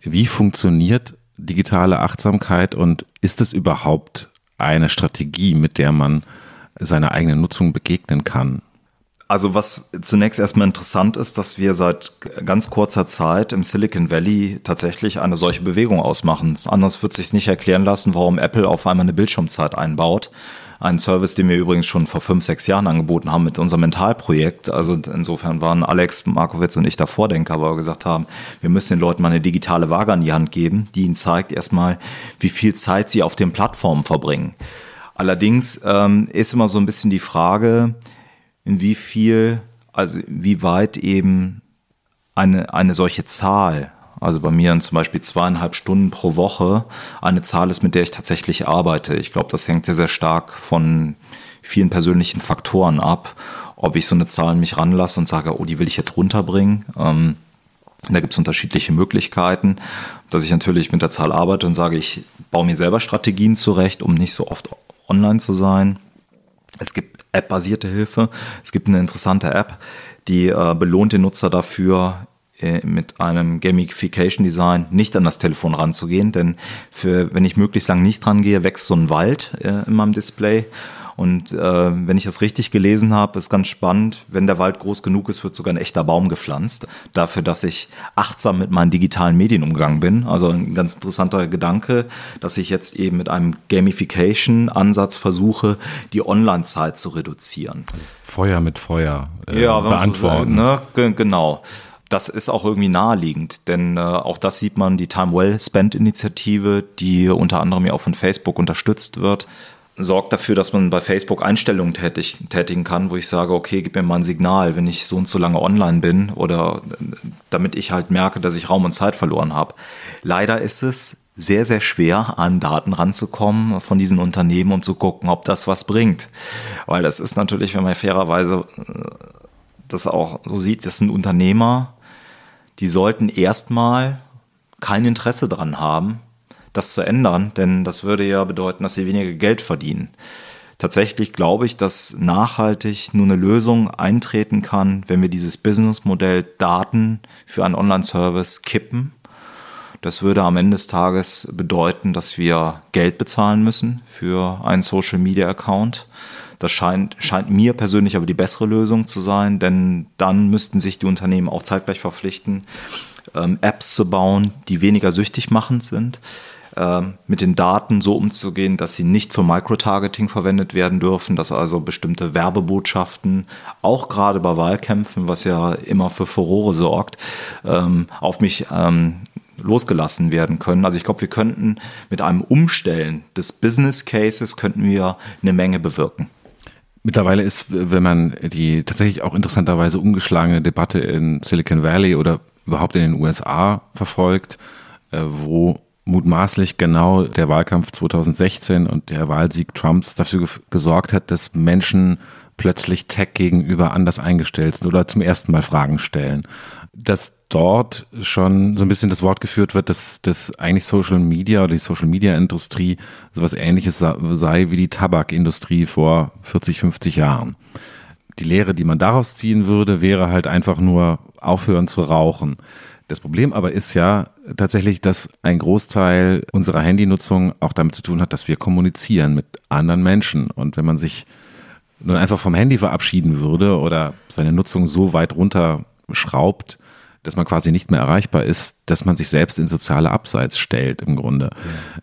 Wie funktioniert digitale Achtsamkeit und ist es überhaupt eine Strategie, mit der man seiner eigenen Nutzung begegnen kann? Also was zunächst erstmal interessant ist, dass wir seit ganz kurzer Zeit im Silicon Valley tatsächlich eine solche Bewegung ausmachen. Anders wird sich nicht erklären lassen, warum Apple auf einmal eine Bildschirmzeit einbaut. Ein Service, den wir übrigens schon vor fünf, sechs Jahren angeboten haben mit unserem Mentalprojekt. Also insofern waren Alex Markowitz und ich da Vordenker, weil wir gesagt haben, wir müssen den Leuten mal eine digitale Waage an die Hand geben, die ihnen zeigt erstmal, wie viel Zeit sie auf den Plattformen verbringen. Allerdings ähm, ist immer so ein bisschen die Frage, in wie viel, also wie weit eben eine, eine solche Zahl, also bei mir zum Beispiel zweieinhalb Stunden pro Woche, eine Zahl ist, mit der ich tatsächlich arbeite. Ich glaube, das hängt sehr, sehr stark von vielen persönlichen Faktoren ab, ob ich so eine Zahl mich ranlasse und sage, oh, die will ich jetzt runterbringen. Ähm, da gibt es unterschiedliche Möglichkeiten, dass ich natürlich mit der Zahl arbeite und sage, ich baue mir selber Strategien zurecht, um nicht so oft online zu sein. Es gibt App-basierte Hilfe. Es gibt eine interessante App, die äh, belohnt den Nutzer dafür, äh, mit einem Gamification Design nicht an das Telefon ranzugehen, denn für, wenn ich möglichst lang nicht dran gehe, wächst so ein Wald äh, in meinem Display und äh, wenn ich das richtig gelesen habe, ist ganz spannend, wenn der Wald groß genug ist, wird sogar ein echter Baum gepflanzt. Dafür, dass ich achtsam mit meinen digitalen Medien umgegangen bin. Also ein ganz interessanter Gedanke, dass ich jetzt eben mit einem Gamification-Ansatz versuche, die Online-Zeit zu reduzieren. Feuer mit Feuer äh, ja, beantworten. So, ne? Genau das ist auch irgendwie naheliegend, denn äh, auch das sieht man, die Time Well Spent Initiative, die unter anderem ja auch von Facebook unterstützt wird, sorgt dafür, dass man bei Facebook Einstellungen tätig, tätigen kann, wo ich sage, okay, gib mir mal ein Signal, wenn ich so und so lange online bin oder damit ich halt merke, dass ich Raum und Zeit verloren habe. Leider ist es sehr, sehr schwer, an Daten ranzukommen von diesen Unternehmen und zu gucken, ob das was bringt. Weil das ist natürlich, wenn man fairerweise äh, das auch so sieht, das sind Unternehmer, die sollten erstmal kein Interesse daran haben, das zu ändern, denn das würde ja bedeuten, dass sie weniger Geld verdienen. Tatsächlich glaube ich, dass nachhaltig nur eine Lösung eintreten kann, wenn wir dieses Businessmodell Daten für einen Online-Service kippen. Das würde am Ende des Tages bedeuten, dass wir Geld bezahlen müssen für einen Social-Media-Account. Das scheint, scheint mir persönlich aber die bessere Lösung zu sein, denn dann müssten sich die Unternehmen auch zeitgleich verpflichten, ähm, Apps zu bauen, die weniger süchtig machend sind. Ähm, mit den Daten so umzugehen, dass sie nicht für Microtargeting verwendet werden dürfen, dass also bestimmte Werbebotschaften, auch gerade bei Wahlkämpfen, was ja immer für Furore sorgt, ähm, auf mich ähm, losgelassen werden können. Also ich glaube, wir könnten mit einem Umstellen des Business Cases könnten wir eine Menge bewirken. Mittlerweile ist, wenn man die tatsächlich auch interessanterweise umgeschlagene Debatte in Silicon Valley oder überhaupt in den USA verfolgt, äh, wo mutmaßlich genau der Wahlkampf 2016 und der Wahlsieg Trumps dafür gesorgt hat, dass Menschen plötzlich Tech gegenüber anders eingestellt sind oder zum ersten Mal Fragen stellen. Dass dort schon so ein bisschen das Wort geführt wird, dass, dass eigentlich Social Media oder die Social Media Industrie sowas ähnliches sei wie die Tabakindustrie vor 40, 50 Jahren. Die Lehre, die man daraus ziehen würde, wäre halt einfach nur aufhören zu rauchen. Das Problem aber ist ja tatsächlich, dass ein Großteil unserer Handynutzung auch damit zu tun hat, dass wir kommunizieren mit anderen Menschen. Und wenn man sich nur einfach vom Handy verabschieden würde oder seine Nutzung so weit runterschraubt, dass man quasi nicht mehr erreichbar ist, dass man sich selbst in soziale Abseits stellt im Grunde.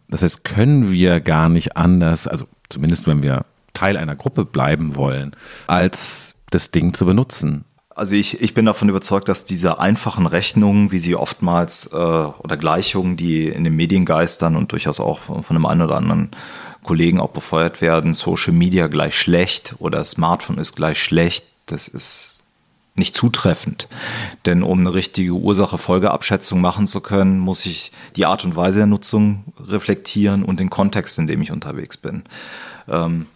Das heißt, können wir gar nicht anders, also zumindest wenn wir Teil einer Gruppe bleiben wollen, als das Ding zu benutzen. Also ich, ich bin davon überzeugt, dass diese einfachen Rechnungen, wie sie oftmals äh, oder Gleichungen, die in den Medien geistern und durchaus auch von, von einem einen oder anderen Kollegen auch befeuert werden, Social Media gleich schlecht oder Smartphone ist gleich schlecht, das ist nicht zutreffend. Denn um eine richtige Ursache-Folgeabschätzung machen zu können, muss ich die Art und Weise der Nutzung reflektieren und den Kontext, in dem ich unterwegs bin. Ähm,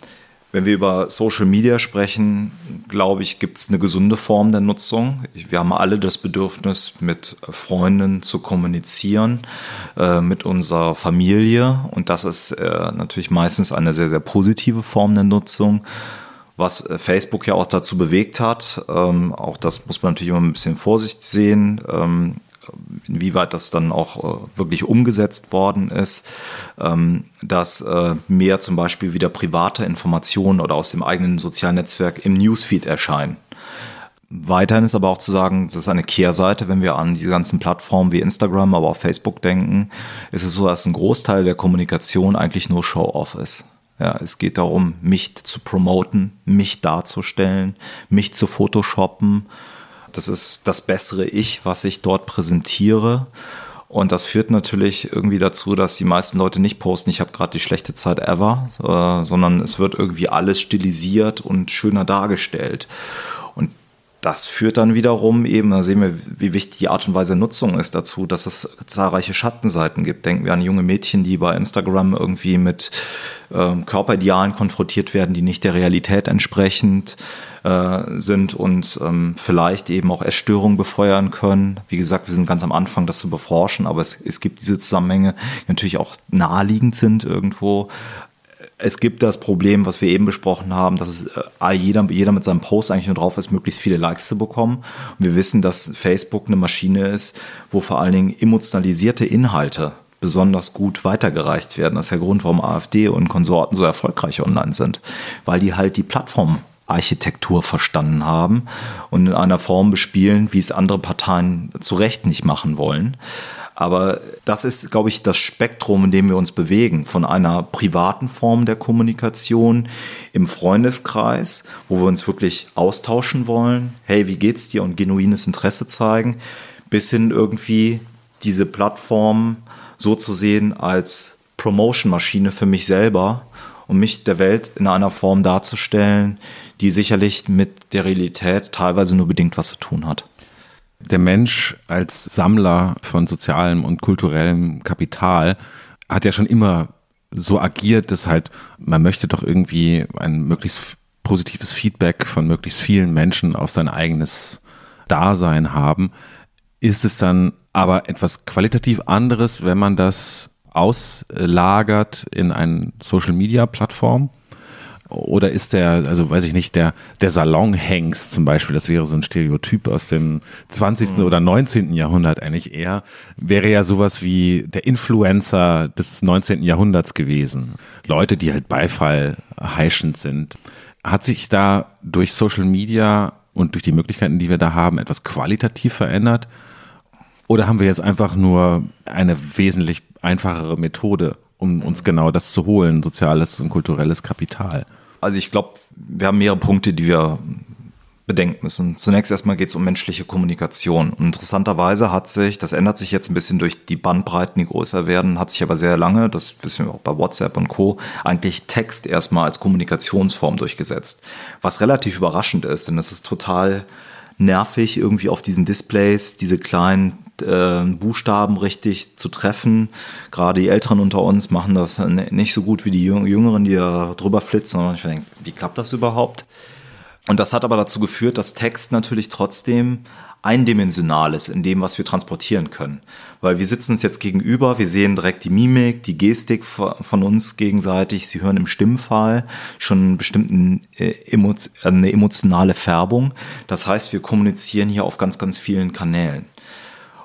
wenn wir über Social Media sprechen, glaube ich, gibt es eine gesunde Form der Nutzung. Wir haben alle das Bedürfnis, mit Freunden zu kommunizieren, äh, mit unserer Familie. Und das ist äh, natürlich meistens eine sehr, sehr positive Form der Nutzung was äh, Facebook ja auch dazu bewegt hat. Ähm, auch das muss man natürlich immer ein bisschen Vorsicht sehen. Ähm, inwieweit das dann auch äh, wirklich umgesetzt worden ist, ähm, dass äh, mehr zum Beispiel wieder private Informationen oder aus dem eigenen sozialen Netzwerk im Newsfeed erscheinen. Weiterhin ist aber auch zu sagen, das ist eine Kehrseite, wenn wir an diese ganzen Plattformen wie Instagram, aber auch Facebook denken, ist es so, dass ein Großteil der Kommunikation eigentlich nur Show-off ist. Ja, es geht darum, mich zu promoten, mich darzustellen, mich zu photoshoppen. Das ist das bessere Ich, was ich dort präsentiere. Und das führt natürlich irgendwie dazu, dass die meisten Leute nicht posten, ich habe gerade die schlechte Zeit ever, äh, sondern es wird irgendwie alles stilisiert und schöner dargestellt. Das führt dann wiederum eben, da sehen wir, wie wichtig die Art und Weise Nutzung ist dazu, dass es zahlreiche Schattenseiten gibt. Denken wir an junge Mädchen, die bei Instagram irgendwie mit ähm, Körperidealen konfrontiert werden, die nicht der Realität entsprechend äh, sind und ähm, vielleicht eben auch Essstörungen befeuern können. Wie gesagt, wir sind ganz am Anfang, das zu beforschen, aber es, es gibt diese Zusammenhänge, die natürlich auch naheliegend sind irgendwo es gibt das Problem, was wir eben besprochen haben, dass äh, jeder, jeder mit seinem Post eigentlich nur drauf ist, möglichst viele Likes zu bekommen. Und wir wissen, dass Facebook eine Maschine ist, wo vor allen Dingen emotionalisierte Inhalte besonders gut weitergereicht werden. Das ist der Grund, warum AfD und Konsorten so erfolgreich online sind, weil die halt die Plattformarchitektur verstanden haben und in einer Form bespielen, wie es andere Parteien zu Recht nicht machen wollen. Aber das ist, glaube ich, das Spektrum, in dem wir uns bewegen. Von einer privaten Form der Kommunikation im Freundeskreis, wo wir uns wirklich austauschen wollen. Hey, wie geht's dir? Und genuines Interesse zeigen. Bis hin irgendwie diese Plattform so zu sehen als Promotion-Maschine für mich selber, um mich der Welt in einer Form darzustellen, die sicherlich mit der Realität teilweise nur bedingt was zu tun hat der Mensch als Sammler von sozialem und kulturellem Kapital hat ja schon immer so agiert, dass halt man möchte doch irgendwie ein möglichst positives Feedback von möglichst vielen Menschen auf sein eigenes Dasein haben. Ist es dann aber etwas qualitativ anderes, wenn man das auslagert in eine Social-Media-Plattform? Oder ist der, also weiß ich nicht, der, der Salonhengst zum Beispiel, das wäre so ein Stereotyp aus dem 20. Mhm. oder 19. Jahrhundert eigentlich eher, wäre ja sowas wie der Influencer des 19. Jahrhunderts gewesen. Leute, die halt Beifall heischend sind. Hat sich da durch Social Media und durch die Möglichkeiten, die wir da haben, etwas qualitativ verändert? Oder haben wir jetzt einfach nur eine wesentlich einfachere Methode, um uns genau das zu holen, soziales und kulturelles Kapital? Also ich glaube, wir haben mehrere Punkte, die wir bedenken müssen. Zunächst erstmal geht es um menschliche Kommunikation. Und interessanterweise hat sich, das ändert sich jetzt ein bisschen durch die Bandbreiten, die größer werden, hat sich aber sehr lange, das wissen wir auch bei WhatsApp und Co., eigentlich Text erstmal als Kommunikationsform durchgesetzt. Was relativ überraschend ist, denn es ist total nervig, irgendwie auf diesen Displays diese kleinen äh, Buchstaben richtig zu treffen. Gerade die Älteren unter uns machen das nicht so gut wie die Jüngeren, die da drüber flitzen. Und ich denke, wie klappt das überhaupt? Und das hat aber dazu geführt, dass Text natürlich trotzdem eindimensional ist in dem, was wir transportieren können. Weil wir sitzen uns jetzt gegenüber, wir sehen direkt die Mimik, die Gestik von uns gegenseitig, sie hören im Stimmfall schon einen bestimmten äh, eine emotionale Färbung. Das heißt, wir kommunizieren hier auf ganz, ganz vielen Kanälen.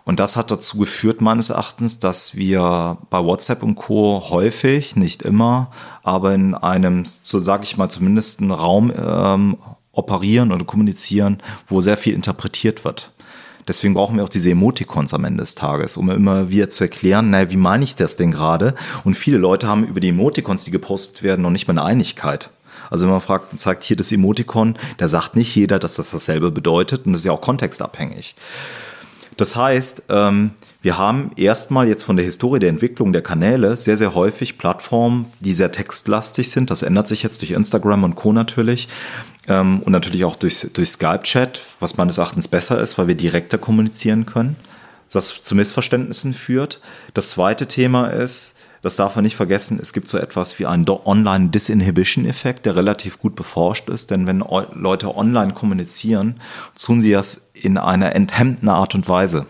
Und das hat dazu geführt, meines Erachtens, dass wir bei WhatsApp und Co. häufig, nicht immer, aber in einem, so sage ich mal, zumindest einen Raum ähm, operieren oder kommunizieren, wo sehr viel interpretiert wird. Deswegen brauchen wir auch diese Emoticons am Ende des Tages, um immer wieder zu erklären, naja, wie meine ich das denn gerade? Und viele Leute haben über die Emoticons, die gepostet werden, noch nicht mal eine Einigkeit. Also wenn man fragt, zeigt hier das Emoticon, da sagt nicht jeder, dass das dasselbe bedeutet und das ist ja auch kontextabhängig. Das heißt, ähm, wir haben erstmal jetzt von der Historie der Entwicklung der Kanäle sehr, sehr häufig Plattformen, die sehr textlastig sind. Das ändert sich jetzt durch Instagram und Co. natürlich. Ähm, und natürlich auch durch, durch Skype-Chat, was meines Erachtens besser ist, weil wir direkter kommunizieren können, das zu Missverständnissen führt. Das zweite Thema ist, das darf man nicht vergessen, es gibt so etwas wie einen Online-Disinhibition-Effekt, der relativ gut beforscht ist, denn wenn Leute online kommunizieren, tun sie das in einer enthemmten Art und Weise.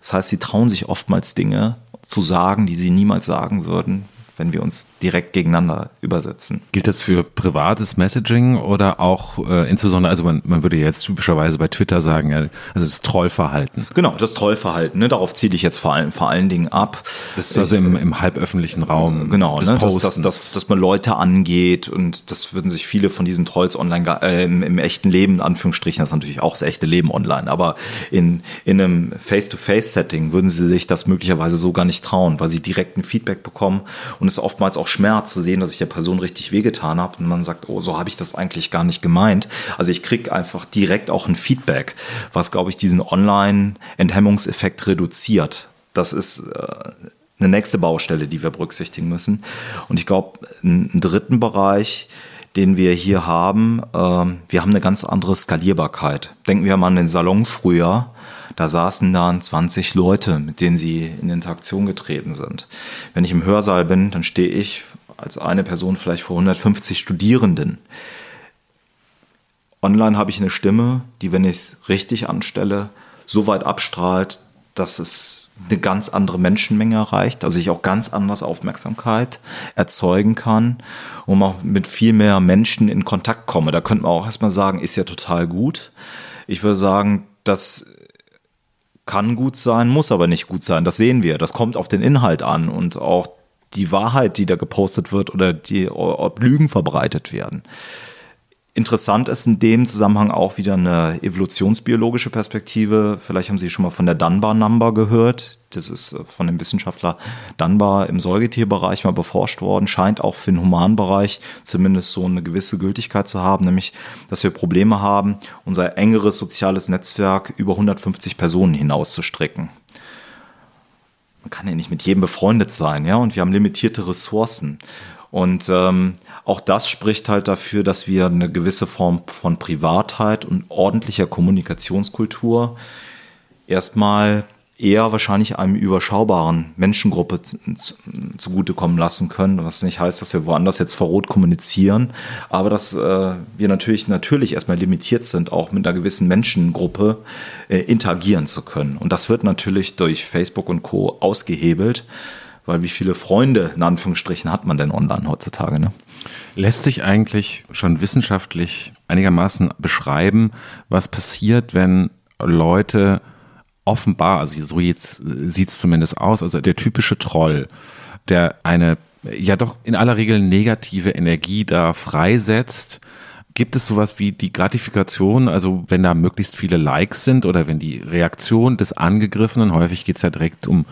Das heißt, sie trauen sich oftmals Dinge zu sagen, die sie niemals sagen würden, wenn wir uns direkt gegeneinander übersetzen. Gilt das für privates Messaging oder auch äh, insbesondere, also man, man würde jetzt typischerweise bei Twitter sagen, also das Trollverhalten. Genau, das Trollverhalten, ne, darauf ziele ich jetzt vor allem, vor allen Dingen ab. Das ist also im, im halböffentlichen Raum. Genau, ne, dass, dass, dass, dass man Leute angeht und das würden sich viele von diesen Trolls online äh, im, im, echten Leben, in Anführungsstrichen, das ist natürlich auch das echte Leben online, aber in, in einem Face-to-Face-Setting würden sie sich das möglicherweise so gar nicht trauen, weil sie direkt ein Feedback bekommen und es oftmals auch Schmerz zu sehen, dass ich der Person richtig wehgetan habe und man sagt, oh, so habe ich das eigentlich gar nicht gemeint. Also ich kriege einfach direkt auch ein Feedback, was, glaube ich, diesen Online-Enthemmungseffekt reduziert. Das ist äh, eine nächste Baustelle, die wir berücksichtigen müssen. Und ich glaube, einen dritten Bereich, den wir hier haben, äh, wir haben eine ganz andere Skalierbarkeit. Denken wir mal an den Salon früher da saßen dann 20 Leute, mit denen sie in Interaktion getreten sind. Wenn ich im Hörsaal bin, dann stehe ich als eine Person vielleicht vor 150 Studierenden. Online habe ich eine Stimme, die, wenn ich es richtig anstelle, so weit abstrahlt, dass es eine ganz andere Menschenmenge erreicht, also ich auch ganz anders Aufmerksamkeit erzeugen kann und auch mit viel mehr Menschen in Kontakt komme. Da könnte man auch erstmal sagen, ist ja total gut. Ich würde sagen, dass kann gut sein, muss aber nicht gut sein. Das sehen wir. Das kommt auf den Inhalt an und auch die Wahrheit, die da gepostet wird oder die, ob Lügen verbreitet werden. Interessant ist in dem Zusammenhang auch wieder eine evolutionsbiologische Perspektive. Vielleicht haben Sie schon mal von der Dunbar Number gehört. Das ist äh, von dem Wissenschaftler Dunbar im Säugetierbereich mal beforscht worden. Scheint auch für den Humanbereich zumindest so eine gewisse Gültigkeit zu haben, nämlich, dass wir Probleme haben, unser engeres soziales Netzwerk über 150 Personen hinauszustrecken man kann ja nicht mit jedem befreundet sein, ja, und wir haben limitierte Ressourcen. Und ähm, auch das spricht halt dafür, dass wir eine gewisse Form von Privatheit und ordentlicher Kommunikationskultur erstmal eher wahrscheinlich einem überschaubaren Menschengruppe zugutekommen lassen können, was nicht heißt, dass wir woanders jetzt verrot kommunizieren, aber dass äh, wir natürlich natürlich erstmal limitiert sind, auch mit einer gewissen Menschengruppe äh, interagieren zu können. Und das wird natürlich durch Facebook und Co. ausgehebelt. Weil wie viele Freunde in Anführungsstrichen hat man denn online heutzutage? Ne? Lässt sich eigentlich schon wissenschaftlich einigermaßen beschreiben, was passiert, wenn Leute offenbar, also so jetzt sieht es zumindest aus, also der typische Troll, der eine ja doch in aller Regel negative Energie da freisetzt, Gibt es sowas wie die Gratifikation, also wenn da möglichst viele Likes sind oder wenn die Reaktion des Angegriffenen, häufig geht es ja direkt um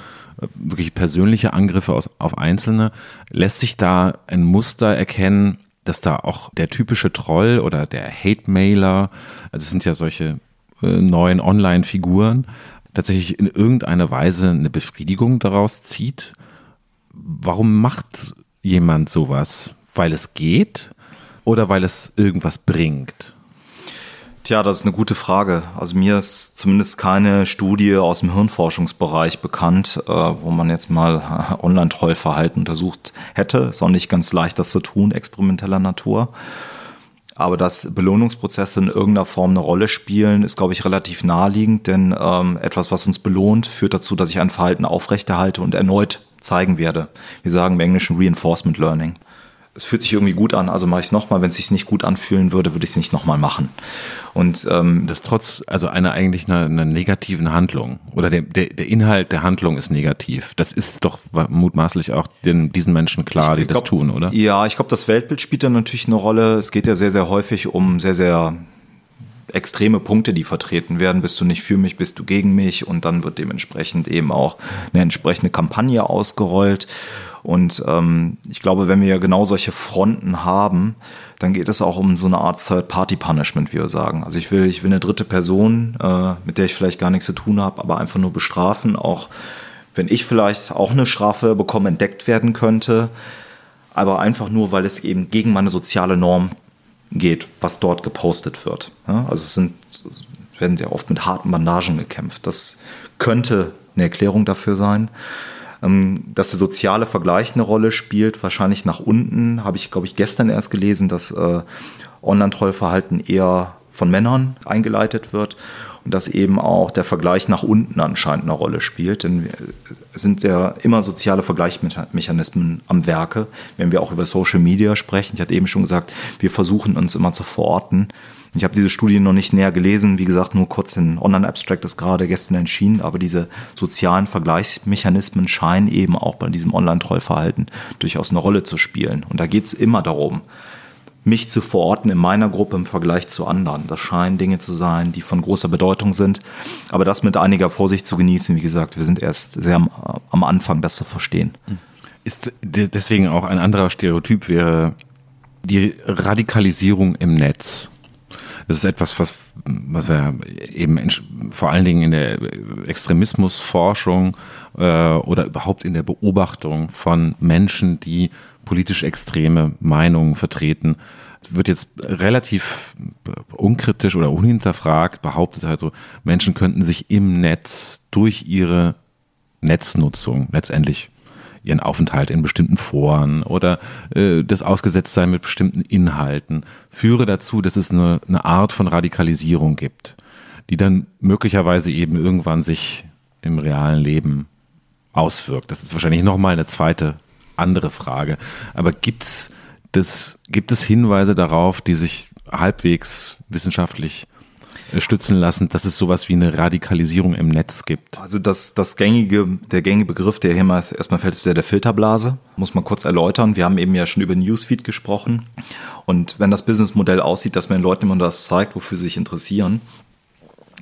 wirklich persönliche Angriffe aus, auf Einzelne. Lässt sich da ein Muster erkennen, dass da auch der typische Troll oder der Hate-Mailer, also es sind ja solche äh, neuen Online-Figuren, tatsächlich in irgendeiner Weise eine Befriedigung daraus zieht? Warum macht jemand sowas? Weil es geht oder weil es irgendwas bringt? Tja, das ist eine gute Frage. Also mir ist zumindest keine Studie aus dem Hirnforschungsbereich bekannt, äh, wo man jetzt mal Online-Trollverhalten untersucht hätte. Ist auch nicht ganz leicht, das zu tun, experimenteller Natur. Aber dass Belohnungsprozesse in irgendeiner Form eine Rolle spielen, ist, glaube ich, relativ naheliegend, denn ähm, etwas, was uns belohnt, führt dazu, dass ich ein Verhalten aufrechterhalte und erneut zeigen werde. Wir sagen im Englischen Reinforcement Learning es fühlt sich irgendwie gut an, also mache ich es nochmal. Wenn es sich nicht gut anfühlen würde, würde ich es nicht nochmal machen. Und ähm, das trotz also einer eigentlich einer, einer negativen Handlung oder der, der, der Inhalt der Handlung ist negativ. Das ist doch mutmaßlich auch den, diesen Menschen klar, die glaub, das tun, oder? Ja, ich glaube, das Weltbild spielt da natürlich eine Rolle. Es geht ja sehr, sehr häufig um sehr, sehr extreme Punkte, die vertreten werden. Bist du nicht für mich, bist du gegen mich? Und dann wird dementsprechend eben auch eine entsprechende Kampagne ausgerollt. Und ähm, ich glaube, wenn wir genau solche Fronten haben, dann geht es auch um so eine Art Third-Party-Punishment, wie wir sagen. Also ich will, ich will eine dritte Person, äh, mit der ich vielleicht gar nichts zu tun habe, aber einfach nur bestrafen, auch wenn ich vielleicht auch eine Strafe bekomme, entdeckt werden könnte, aber einfach nur, weil es eben gegen meine soziale Norm geht, was dort gepostet wird. Ja, also es sind, werden sehr oft mit harten Bandagen gekämpft. Das könnte eine Erklärung dafür sein. Ähm, dass der soziale Vergleich eine Rolle spielt, wahrscheinlich nach unten, habe ich, glaube ich, gestern erst gelesen, dass äh, Online-Trollverhalten eher von Männern eingeleitet wird. Und dass eben auch der Vergleich nach unten anscheinend eine Rolle spielt. Denn es sind ja immer soziale Vergleichsmechanismen am Werke, wenn wir auch über Social Media sprechen. Ich hatte eben schon gesagt, wir versuchen uns immer zu verorten. Ich habe diese Studie noch nicht näher gelesen. Wie gesagt, nur kurz den Online-Abstract ist gerade gestern entschieden. Aber diese sozialen Vergleichsmechanismen scheinen eben auch bei diesem Online-Trollverhalten durchaus eine Rolle zu spielen. Und da geht es immer darum, mich zu verorten in meiner Gruppe im Vergleich zu anderen. Das scheinen Dinge zu sein, die von großer Bedeutung sind. Aber das mit einiger Vorsicht zu genießen, wie gesagt, wir sind erst sehr am, am Anfang, das zu verstehen. Ist deswegen auch ein anderer Stereotyp wäre die Radikalisierung im Netz. Das ist etwas, was, was wir eben vor allen Dingen in der Extremismusforschung äh, oder überhaupt in der Beobachtung von Menschen, die politisch extreme Meinungen vertreten, wird jetzt relativ unkritisch oder unhinterfragt behauptet, also Menschen könnten sich im Netz durch ihre Netznutzung letztendlich ihren Aufenthalt in bestimmten Foren oder äh, das Ausgesetztsein mit bestimmten Inhalten führe dazu, dass es eine, eine Art von Radikalisierung gibt, die dann möglicherweise eben irgendwann sich im realen Leben auswirkt. Das ist wahrscheinlich nochmal eine zweite andere Frage. Aber gibt's das, gibt es Hinweise darauf, die sich halbwegs wissenschaftlich äh, stützen lassen, dass es sowas wie eine Radikalisierung im Netz gibt? Also das, das gängige, der gängige Begriff, der hier mal erstmal fällt, ist der der Filterblase. Muss man kurz erläutern. Wir haben eben ja schon über Newsfeed gesprochen. Und wenn das Businessmodell aussieht, dass man den Leuten immer das zeigt, wofür sie sich interessieren,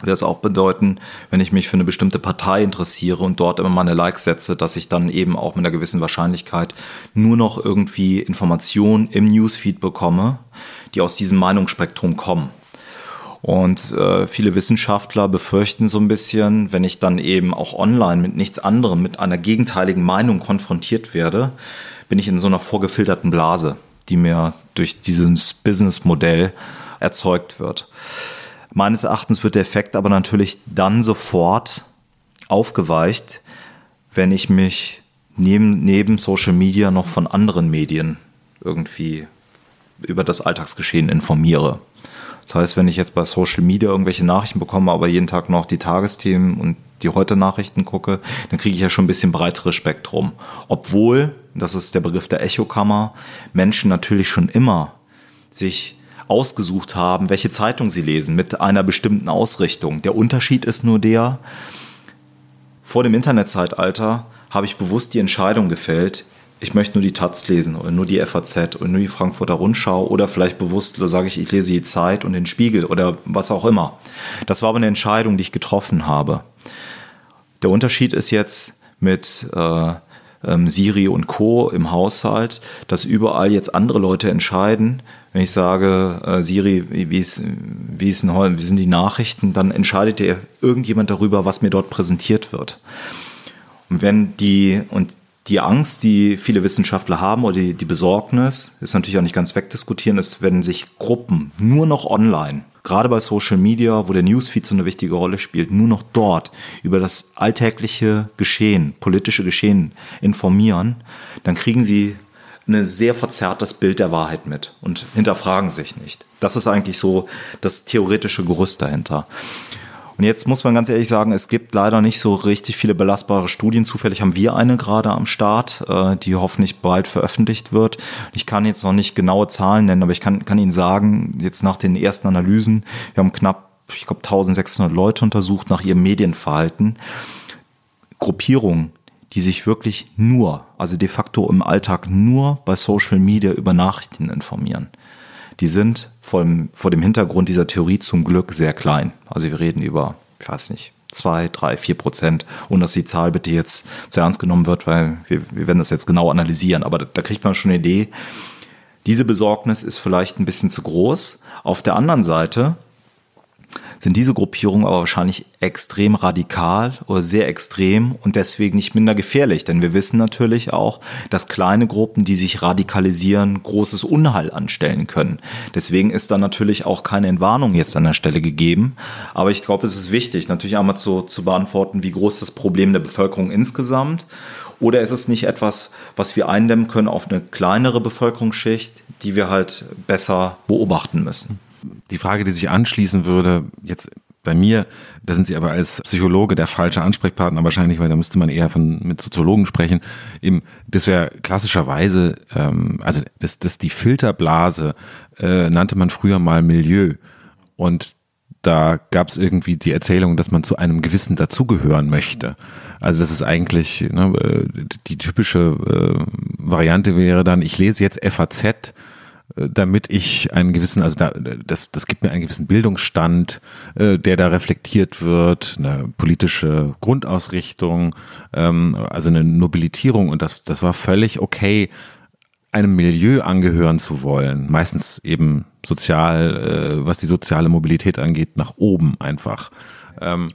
wird das auch bedeuten, wenn ich mich für eine bestimmte Partei interessiere und dort immer meine Likes setze, dass ich dann eben auch mit einer gewissen Wahrscheinlichkeit nur noch irgendwie Informationen im Newsfeed bekomme, die aus diesem Meinungsspektrum kommen. Und äh, viele Wissenschaftler befürchten so ein bisschen, wenn ich dann eben auch online mit nichts anderem, mit einer gegenteiligen Meinung konfrontiert werde, bin ich in so einer vorgefilterten Blase, die mir durch dieses Businessmodell erzeugt wird. Meines Erachtens wird der Effekt aber natürlich dann sofort aufgeweicht, wenn ich mich neben, neben Social Media noch von anderen Medien irgendwie über das Alltagsgeschehen informiere. Das heißt, wenn ich jetzt bei Social Media irgendwelche Nachrichten bekomme, aber jeden Tag noch die Tagesthemen und die Heute-Nachrichten gucke, dann kriege ich ja schon ein bisschen breiteres Spektrum. Obwohl, das ist der Begriff der Echokammer, Menschen natürlich schon immer sich ausgesucht haben, welche Zeitung sie lesen, mit einer bestimmten Ausrichtung. Der Unterschied ist nur der, vor dem Internetzeitalter habe ich bewusst die Entscheidung gefällt, ich möchte nur die Taz lesen oder nur die FAZ oder nur die Frankfurter Rundschau oder vielleicht bewusst sage ich, ich lese die Zeit und den Spiegel oder was auch immer. Das war aber eine Entscheidung, die ich getroffen habe. Der Unterschied ist jetzt mit äh, ähm, Siri und Co. im Haushalt, dass überall jetzt andere Leute entscheiden. Wenn ich sage, äh, Siri, wie, ist, wie, ist denn, wie sind die Nachrichten, dann entscheidet ja irgendjemand darüber, was mir dort präsentiert wird. Und wenn die, und die Angst, die viele Wissenschaftler haben oder die, die Besorgnis, ist natürlich auch nicht ganz wegdiskutieren, ist, wenn sich Gruppen nur noch online, gerade bei Social Media, wo der Newsfeed so eine wichtige Rolle spielt, nur noch dort über das alltägliche Geschehen, politische Geschehen informieren, dann kriegen sie ein sehr verzerrtes Bild der Wahrheit mit und hinterfragen sich nicht. Das ist eigentlich so das theoretische Gerüst dahinter. Und jetzt muss man ganz ehrlich sagen, es gibt leider nicht so richtig viele belastbare Studien. Zufällig haben wir eine gerade am Start, äh, die hoffentlich bald veröffentlicht wird. Ich kann jetzt noch nicht genaue Zahlen nennen, aber ich kann, kann Ihnen sagen, jetzt nach den ersten Analysen, wir haben knapp, ich glaube, 1600 Leute untersucht nach ihrem Medienverhalten. Gruppierungen, die sich wirklich nur, also de facto im Alltag nur bei Social Media über Nachrichten informieren die sind vor dem, vor dem Hintergrund dieser Theorie zum Glück sehr klein. Also wir reden über, ich weiß nicht, zwei, drei, vier Prozent, ohne dass die Zahl bitte jetzt zu ernst genommen wird, weil wir, wir werden das jetzt genau analysieren. Aber da, da kriegt man schon eine Idee. Diese Besorgnis ist vielleicht ein bisschen zu groß. Auf der anderen Seite sind diese Gruppierungen aber wahrscheinlich extrem radikal oder sehr extrem und deswegen nicht minder gefährlich. Denn wir wissen natürlich auch, dass kleine Gruppen, die sich radikalisieren, großes Unheil anstellen können. Deswegen ist da natürlich auch keine Entwarnung jetzt an der Stelle gegeben. Aber ich glaube, es ist wichtig, natürlich einmal zu, zu beantworten, wie groß das Problem der Bevölkerung insgesamt oder ist es nicht etwas, was wir eindämmen können auf eine kleinere Bevölkerungsschicht, die wir halt besser beobachten müssen? Die Frage, die sich anschließen würde, jetzt bei mir, da sind Sie aber als Psychologe der falsche Ansprechpartner wahrscheinlich, weil da müsste man eher von mit Soziologen sprechen. Eben, das wäre klassischerweise, ähm, also das, das die Filterblase äh, nannte man früher mal Milieu und da gab es irgendwie die Erzählung, dass man zu einem Gewissen dazugehören möchte. Also das ist eigentlich ne, äh, die typische äh, Variante wäre dann, ich lese jetzt FAZ damit ich einen gewissen, also da, das, das gibt mir einen gewissen Bildungsstand, äh, der da reflektiert wird, eine politische Grundausrichtung, ähm, also eine Nobilitierung und das, das war völlig okay, einem Milieu angehören zu wollen, meistens eben sozial, äh, was die soziale Mobilität angeht, nach oben einfach. Ähm,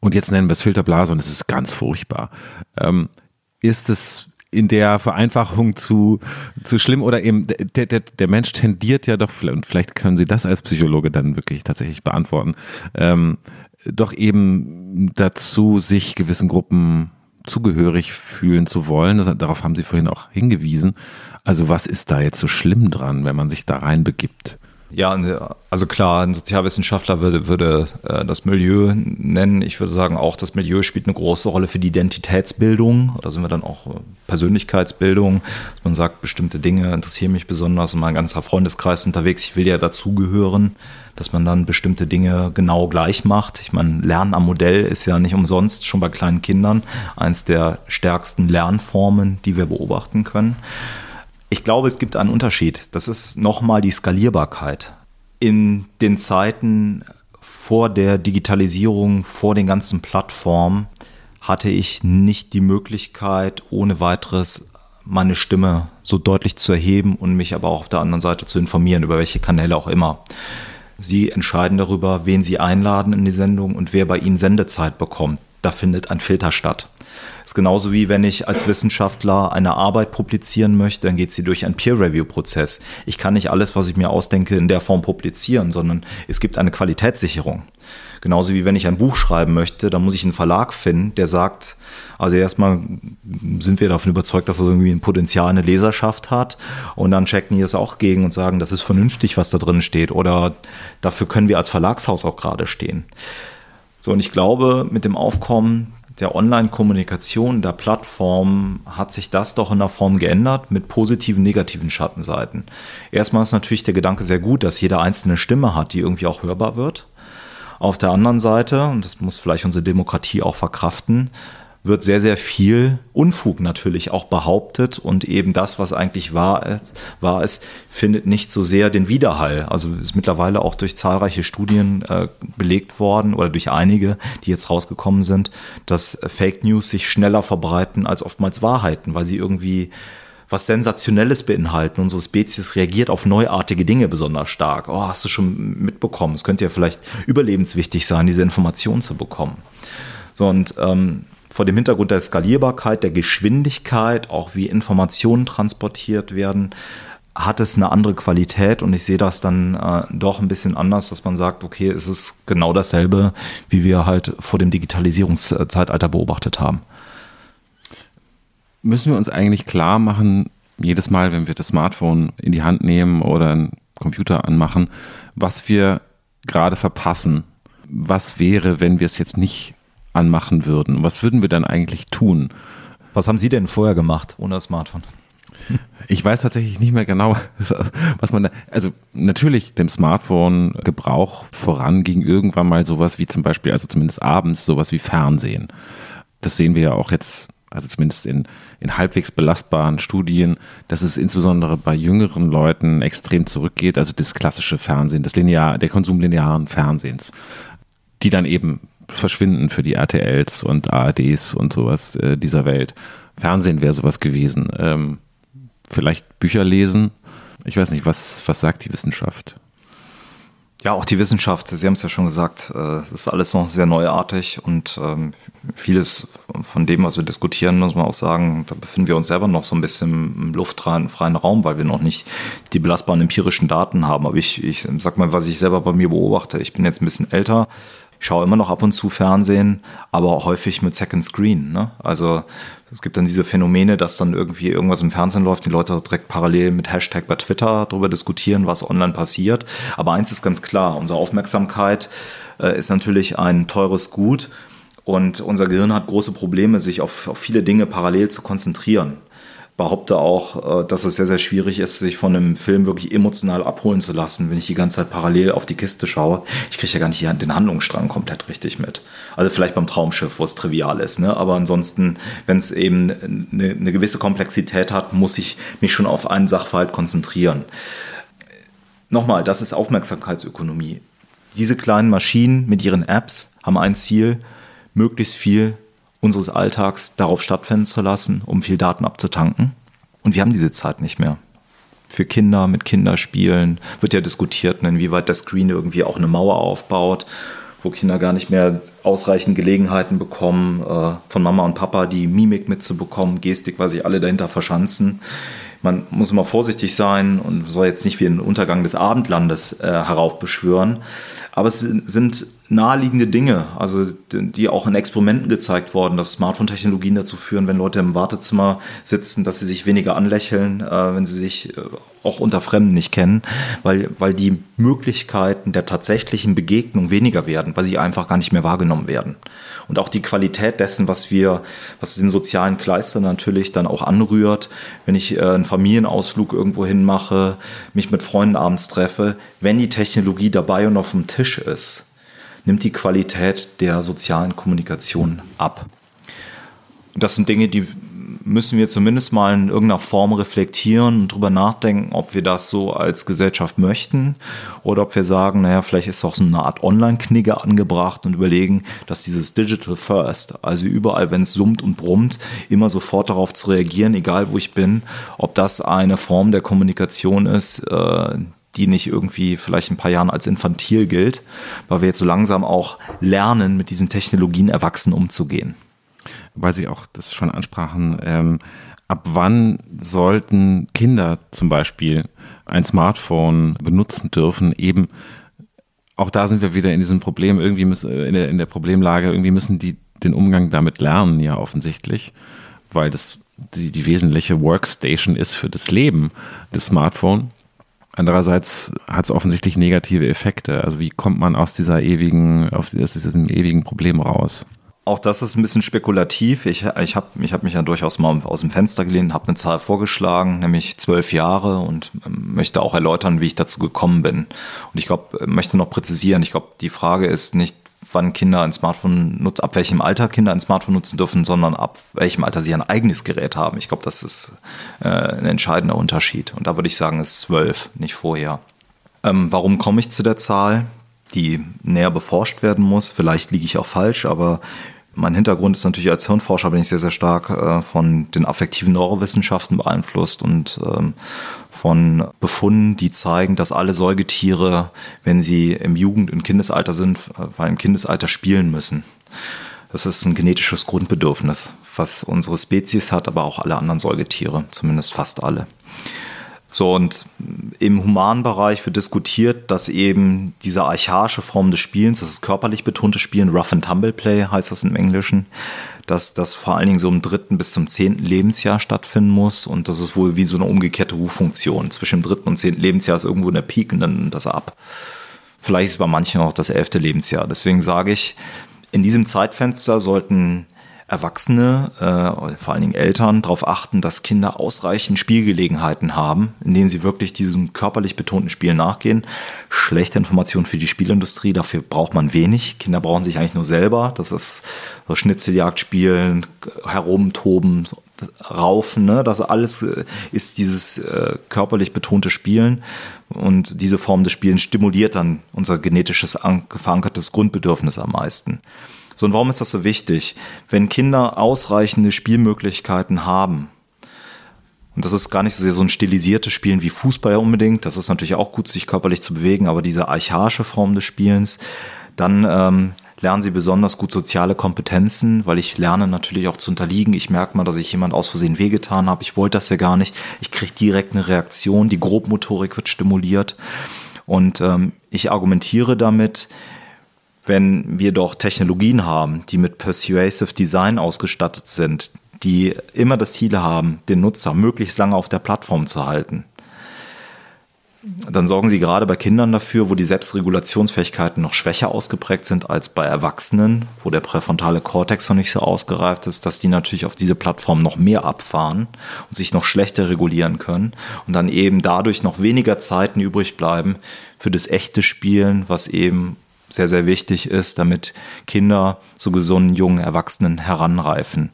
und jetzt nennen wir es Filterblase und es ist ganz furchtbar. Ähm, ist es in der Vereinfachung zu, zu schlimm oder eben der, der, der Mensch tendiert ja doch, und vielleicht können Sie das als Psychologe dann wirklich tatsächlich beantworten, ähm, doch eben dazu, sich gewissen Gruppen zugehörig fühlen zu wollen. Das, darauf haben Sie vorhin auch hingewiesen. Also was ist da jetzt so schlimm dran, wenn man sich da reinbegibt? Ja, also klar, ein Sozialwissenschaftler würde, würde äh, das Milieu nennen. Ich würde sagen, auch das Milieu spielt eine große Rolle für die Identitätsbildung. Da sind wir dann auch äh, Persönlichkeitsbildung, dass man sagt, bestimmte Dinge interessieren mich besonders und mein ganzer Freundeskreis unterwegs, ich will ja dazugehören, dass man dann bestimmte Dinge genau gleich macht. Ich meine, Lernen am Modell ist ja nicht umsonst schon bei kleinen Kindern eins der stärksten Lernformen, die wir beobachten können. Ich glaube, es gibt einen Unterschied. Das ist nochmal die Skalierbarkeit. In den Zeiten vor der Digitalisierung, vor den ganzen Plattformen, hatte ich nicht die Möglichkeit, ohne weiteres meine Stimme so deutlich zu erheben und mich aber auch auf der anderen Seite zu informieren, über welche Kanäle auch immer. Sie entscheiden darüber, wen Sie einladen in die Sendung und wer bei Ihnen Sendezeit bekommt. Da findet ein Filter statt. Das ist genauso wie wenn ich als Wissenschaftler eine Arbeit publizieren möchte, dann geht sie durch einen Peer-Review-Prozess. Ich kann nicht alles, was ich mir ausdenke, in der Form publizieren, sondern es gibt eine Qualitätssicherung. Genauso wie wenn ich ein Buch schreiben möchte, dann muss ich einen Verlag finden, der sagt, also erstmal sind wir davon überzeugt, dass es irgendwie ein Potenzial, eine Leserschaft hat. Und dann checken die es auch gegen und sagen, das ist vernünftig, was da drin steht. Oder dafür können wir als Verlagshaus auch gerade stehen. So, und ich glaube, mit dem Aufkommen der Online-Kommunikation, der Plattform hat sich das doch in der Form geändert mit positiven, negativen Schattenseiten. Erstmal ist natürlich der Gedanke sehr gut, dass jede einzelne Stimme hat, die irgendwie auch hörbar wird. Auf der anderen Seite, und das muss vielleicht unsere Demokratie auch verkraften, wird sehr, sehr viel Unfug natürlich auch behauptet und eben das, was eigentlich wahr ist, wahr findet nicht so sehr den Widerhall. Also ist mittlerweile auch durch zahlreiche Studien äh, belegt worden oder durch einige, die jetzt rausgekommen sind, dass Fake News sich schneller verbreiten als oftmals Wahrheiten, weil sie irgendwie was Sensationelles beinhalten. Unsere Spezies reagiert auf neuartige Dinge besonders stark. Oh, hast du schon mitbekommen? Es könnte ja vielleicht überlebenswichtig sein, diese Information zu bekommen. So, und ähm, vor dem Hintergrund der Skalierbarkeit, der Geschwindigkeit, auch wie Informationen transportiert werden, hat es eine andere Qualität und ich sehe das dann äh, doch ein bisschen anders, dass man sagt, okay, es ist genau dasselbe, wie wir halt vor dem Digitalisierungszeitalter beobachtet haben. Müssen wir uns eigentlich klar machen, jedes Mal, wenn wir das Smartphone in die Hand nehmen oder einen Computer anmachen, was wir gerade verpassen? Was wäre, wenn wir es jetzt nicht anmachen würden. Was würden wir dann eigentlich tun? Was haben Sie denn vorher gemacht ohne das Smartphone? Ich weiß tatsächlich nicht mehr genau, was man da, also natürlich dem Smartphone Gebrauch voran ging irgendwann mal sowas wie zum Beispiel, also zumindest abends sowas wie Fernsehen. Das sehen wir ja auch jetzt, also zumindest in, in halbwegs belastbaren Studien, dass es insbesondere bei jüngeren Leuten extrem zurückgeht, also das klassische Fernsehen, das linear, der Konsum linearen Fernsehens, die dann eben verschwinden für die RTLs und ARDs und sowas äh, dieser Welt. Fernsehen wäre sowas gewesen. Ähm, vielleicht Bücher lesen. Ich weiß nicht, was, was sagt die Wissenschaft? Ja, auch die Wissenschaft, Sie haben es ja schon gesagt, es äh, ist alles noch sehr neuartig und ähm, vieles von dem, was wir diskutieren, muss man auch sagen, da befinden wir uns selber noch so ein bisschen im luftfreien Raum, weil wir noch nicht die belastbaren empirischen Daten haben. Aber ich, ich sag mal, was ich selber bei mir beobachte, ich bin jetzt ein bisschen älter, schaue immer noch ab und zu Fernsehen, aber häufig mit Second Screen. Ne? Also es gibt dann diese Phänomene, dass dann irgendwie irgendwas im Fernsehen läuft, die Leute direkt parallel mit Hashtag bei Twitter darüber diskutieren, was online passiert. Aber eins ist ganz klar, unsere Aufmerksamkeit äh, ist natürlich ein teures Gut und unser Gehirn hat große Probleme, sich auf, auf viele Dinge parallel zu konzentrieren behaupte auch, äh, dass es sehr, sehr schwierig ist, sich von einem Film wirklich emotional abholen zu lassen, wenn ich die ganze Zeit parallel auf die Kiste schaue. Ich kriege ja gar nicht den Handlungsstrang komplett richtig mit. Also vielleicht beim Traumschiff, wo es trivial ist. Ne? Aber ansonsten, wenn es eben eine, eine gewisse Komplexität hat, muss ich mich schon auf einen Sachverhalt konzentrieren. Nochmal, das ist Aufmerksamkeitsökonomie. Diese kleinen Maschinen mit ihren Apps haben ein Ziel, möglichst viel unseres Alltags darauf stattfinden zu lassen, um viel Daten abzutanken. Und wir haben diese Zeit nicht mehr. Für Kinder mit Kinderspielen wird ja diskutiert, inwieweit der Screen irgendwie auch eine Mauer aufbaut, wo Kinder gar nicht mehr ausreichend Gelegenheiten bekommen, äh, von Mama und Papa die Mimik mitzubekommen, Gestik, weil sich alle dahinter verschanzen. Man muss immer vorsichtig sein und soll jetzt nicht wie den Untergang des Abendlandes äh, heraufbeschwören. Aber es sind naheliegende Dinge, also die auch in Experimenten gezeigt worden, dass Smartphone-Technologien dazu führen, wenn Leute im Wartezimmer sitzen, dass sie sich weniger anlächeln, äh, wenn sie sich äh, auch unter Fremden nicht kennen, weil, weil die Möglichkeiten der tatsächlichen Begegnung weniger werden, weil sie einfach gar nicht mehr wahrgenommen werden. Und auch die Qualität dessen, was wir, was den sozialen Kleister natürlich dann auch anrührt, wenn ich äh, einen Familienausflug irgendwo hin mache, mich mit Freunden abends treffe, wenn die Technologie dabei und auf dem Tisch ist, nimmt die Qualität der sozialen Kommunikation ab. Das sind Dinge, die müssen wir zumindest mal in irgendeiner Form reflektieren und drüber nachdenken, ob wir das so als Gesellschaft möchten oder ob wir sagen, naja, vielleicht ist auch so eine Art Online-Knigge angebracht und überlegen, dass dieses Digital First, also überall, wenn es summt und brummt, immer sofort darauf zu reagieren, egal wo ich bin, ob das eine Form der Kommunikation ist, äh, die nicht irgendwie vielleicht ein paar Jahren als infantil gilt, weil wir jetzt so langsam auch lernen, mit diesen Technologien erwachsen umzugehen. Weil Sie auch das schon ansprachen, ähm, ab wann sollten Kinder zum Beispiel ein Smartphone benutzen dürfen, eben auch da sind wir wieder in diesem Problem, irgendwie müssen, in, der, in der Problemlage, irgendwie müssen die den Umgang damit lernen, ja offensichtlich, weil das die, die wesentliche Workstation ist für das Leben des Smartphones. Andererseits hat es offensichtlich negative Effekte. Also wie kommt man aus dieser ewigen, aus diesem ewigen Problem raus? Auch das ist ein bisschen spekulativ. Ich, ich habe ich hab mich ja durchaus mal aus dem Fenster gelehnt, habe eine Zahl vorgeschlagen, nämlich zwölf Jahre und ähm, möchte auch erläutern, wie ich dazu gekommen bin. Und ich glaube, möchte noch präzisieren, ich glaube, die Frage ist nicht, wann Kinder ein Smartphone nutzen, ab welchem Alter Kinder ein Smartphone nutzen dürfen, sondern ab welchem Alter sie ein eigenes Gerät haben. Ich glaube, das ist äh, ein entscheidender Unterschied. Und da würde ich sagen, es ist zwölf, nicht vorher. Ähm, warum komme ich zu der Zahl, die näher beforscht werden muss? Vielleicht liege ich auch falsch, aber mein Hintergrund ist natürlich als Hirnforscher bin ich sehr, sehr stark äh, von den affektiven Neurowissenschaften beeinflusst und ähm, von Befunden, die zeigen, dass alle Säugetiere, wenn sie im Jugend- und Kindesalter sind, äh, vor allem im Kindesalter spielen müssen. Das ist ein genetisches Grundbedürfnis, was unsere Spezies hat, aber auch alle anderen Säugetiere, zumindest fast alle. So, und im humanen Bereich wird diskutiert, dass eben diese archaische Form des Spielens, das ist körperlich betonte Spielen, Rough and Tumble Play heißt das im Englischen, dass das vor allen Dingen so im dritten bis zum zehnten Lebensjahr stattfinden muss und das ist wohl wie so eine umgekehrte Ruffunktion. Zwischen dem dritten und zehnten Lebensjahr ist irgendwo eine Peak und dann das ab. Vielleicht ist bei manchen auch das elfte Lebensjahr. Deswegen sage ich, in diesem Zeitfenster sollten Erwachsene, äh, vor allen Dingen Eltern, darauf achten, dass Kinder ausreichend Spielgelegenheiten haben, in denen sie wirklich diesem körperlich betonten Spiel nachgehen. Schlechte Information für die Spielindustrie, dafür braucht man wenig. Kinder brauchen sich eigentlich nur selber. Das ist so Schnitzeljagd spielen, herumtoben, raufen. Ne? Das alles äh, ist dieses äh, körperlich betonte Spielen. Und diese Form des Spielens stimuliert dann unser genetisches verankertes Grundbedürfnis am meisten. So, und warum ist das so wichtig? Wenn Kinder ausreichende Spielmöglichkeiten haben, und das ist gar nicht so sehr so ein stilisiertes Spielen wie Fußball unbedingt, das ist natürlich auch gut, sich körperlich zu bewegen, aber diese archaische Form des Spielens, dann ähm, lernen sie besonders gut soziale Kompetenzen, weil ich lerne natürlich auch zu unterliegen. Ich merke mal, dass ich jemand aus Versehen wehgetan habe. Ich wollte das ja gar nicht. Ich kriege direkt eine Reaktion. Die Grobmotorik wird stimuliert. Und ähm, ich argumentiere damit, wenn wir doch Technologien haben, die mit Persuasive Design ausgestattet sind, die immer das Ziel haben, den Nutzer möglichst lange auf der Plattform zu halten, dann sorgen sie gerade bei Kindern dafür, wo die Selbstregulationsfähigkeiten noch schwächer ausgeprägt sind als bei Erwachsenen, wo der präfrontale Kortex noch nicht so ausgereift ist, dass die natürlich auf diese Plattform noch mehr abfahren und sich noch schlechter regulieren können und dann eben dadurch noch weniger Zeiten übrig bleiben für das echte Spielen, was eben sehr, sehr wichtig ist, damit Kinder zu gesunden jungen Erwachsenen heranreifen.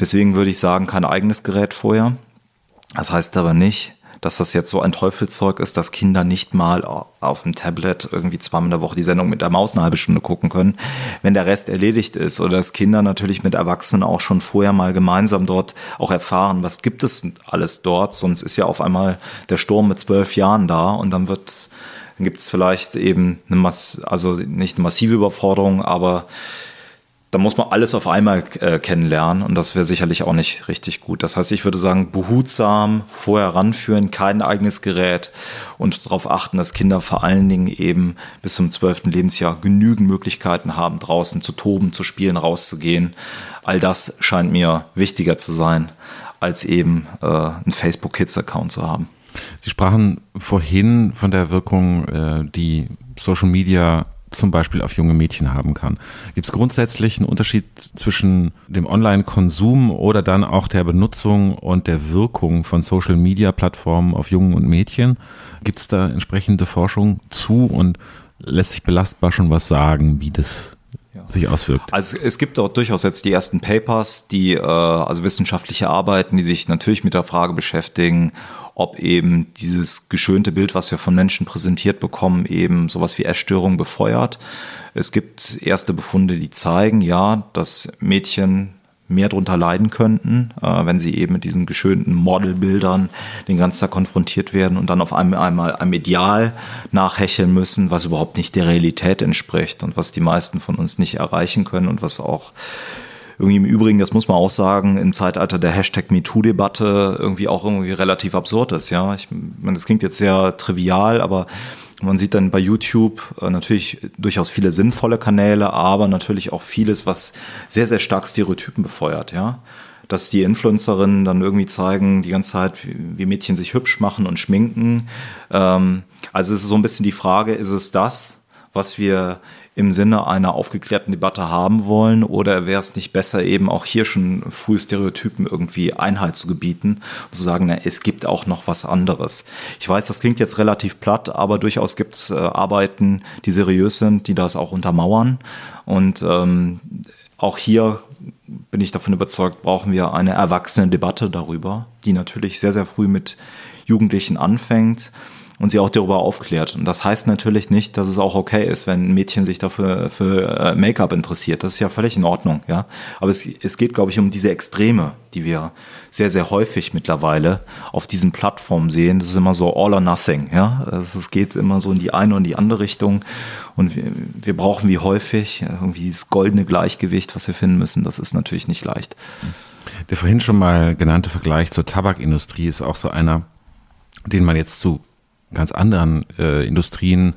Deswegen würde ich sagen, kein eigenes Gerät vorher. Das heißt aber nicht, dass das jetzt so ein Teufelszeug ist, dass Kinder nicht mal auf dem Tablet irgendwie zweimal in der Woche die Sendung mit der Maus eine halbe Stunde gucken können, wenn der Rest erledigt ist. Oder dass Kinder natürlich mit Erwachsenen auch schon vorher mal gemeinsam dort auch erfahren, was gibt es alles dort. Sonst ist ja auf einmal der Sturm mit zwölf Jahren da und dann wird, dann gibt es vielleicht eben eine Mass also nicht eine massive Überforderung, aber da muss man alles auf einmal äh, kennenlernen und das wäre sicherlich auch nicht richtig gut. Das heißt, ich würde sagen, behutsam vorher ranführen, kein eigenes Gerät und darauf achten, dass Kinder vor allen Dingen eben bis zum zwölften Lebensjahr genügend Möglichkeiten haben, draußen zu toben, zu spielen, rauszugehen. All das scheint mir wichtiger zu sein, als eben äh, einen Facebook Kids Account zu haben. Sie sprachen vorhin von der Wirkung, äh, die Social Media zum Beispiel auf junge Mädchen haben kann. Gibt es grundsätzlich einen Unterschied zwischen dem Online-Konsum oder dann auch der Benutzung und der Wirkung von Social-Media-Plattformen auf Jungen und Mädchen? Gibt es da entsprechende Forschung zu und lässt sich belastbar schon was sagen, wie das sich auswirkt. Also es gibt dort durchaus jetzt die ersten Papers, die äh, also wissenschaftliche Arbeiten, die sich natürlich mit der Frage beschäftigen, ob eben dieses geschönte Bild, was wir von Menschen präsentiert bekommen, eben sowas wie Essstörung befeuert. Es gibt erste Befunde, die zeigen, ja, dass Mädchen mehr darunter leiden könnten, äh, wenn sie eben mit diesen geschönten Modelbildern den ganzen Tag konfrontiert werden und dann auf einmal, einmal einem Ideal nachhecheln müssen, was überhaupt nicht der Realität entspricht und was die meisten von uns nicht erreichen können und was auch irgendwie im Übrigen, das muss man auch sagen, im Zeitalter der Hashtag MeToo-Debatte irgendwie auch irgendwie relativ absurd ist. Ja, ich meine, das klingt jetzt sehr trivial, aber man sieht dann bei YouTube äh, natürlich durchaus viele sinnvolle Kanäle, aber natürlich auch vieles, was sehr, sehr stark Stereotypen befeuert, ja. Dass die Influencerinnen dann irgendwie zeigen, die ganze Zeit, wie Mädchen sich hübsch machen und schminken. Ähm, also es ist so ein bisschen die Frage, ist es das, was wir im Sinne einer aufgeklärten Debatte haben wollen? Oder wäre es nicht besser, eben auch hier schon frühe Stereotypen irgendwie Einhalt zu gebieten und zu sagen, na, es gibt auch noch was anderes. Ich weiß, das klingt jetzt relativ platt, aber durchaus gibt es äh, Arbeiten, die seriös sind, die das auch untermauern. Und ähm, auch hier bin ich davon überzeugt, brauchen wir eine erwachsene Debatte darüber, die natürlich sehr, sehr früh mit Jugendlichen anfängt und sie auch darüber aufklärt. Und das heißt natürlich nicht, dass es auch okay ist, wenn ein Mädchen sich dafür für äh, Make-up interessiert. Das ist ja völlig in Ordnung, ja. Aber es, es geht, glaube ich, um diese Extreme, die wir sehr, sehr häufig mittlerweile auf diesen Plattformen sehen. Das ist immer so all or nothing, ja. Also es geht immer so in die eine und die andere Richtung. Und wir, wir brauchen wie häufig irgendwie dieses goldene Gleichgewicht, was wir finden müssen. Das ist natürlich nicht leicht. Der vorhin schon mal genannte Vergleich zur Tabakindustrie ist auch so einer, den man jetzt zu ganz anderen äh, Industrien,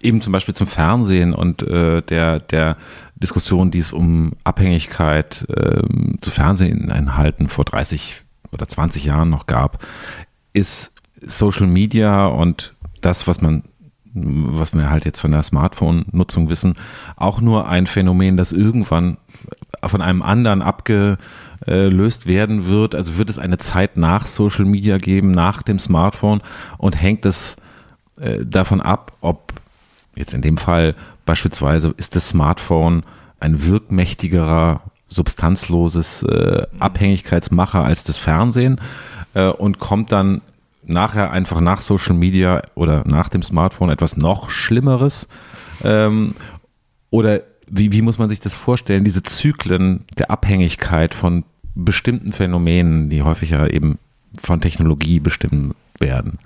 eben zum Beispiel zum Fernsehen und äh, der, der Diskussion, die es um Abhängigkeit äh, zu Fernsehinhalten vor 30 oder 20 Jahren noch gab, ist Social Media und das, was man was wir halt jetzt von der Smartphone-Nutzung wissen, auch nur ein Phänomen, das irgendwann von einem anderen abgelöst werden wird. Also wird es eine Zeit nach Social Media geben, nach dem Smartphone und hängt es äh, davon ab, ob jetzt in dem Fall beispielsweise ist das Smartphone ein wirkmächtigerer, substanzloses äh, Abhängigkeitsmacher als das Fernsehen äh, und kommt dann nachher einfach nach Social Media oder nach dem Smartphone etwas noch Schlimmeres? Ähm, oder wie, wie muss man sich das vorstellen, diese Zyklen der Abhängigkeit von bestimmten Phänomenen, die häufiger eben von Technologie bestimmt werden?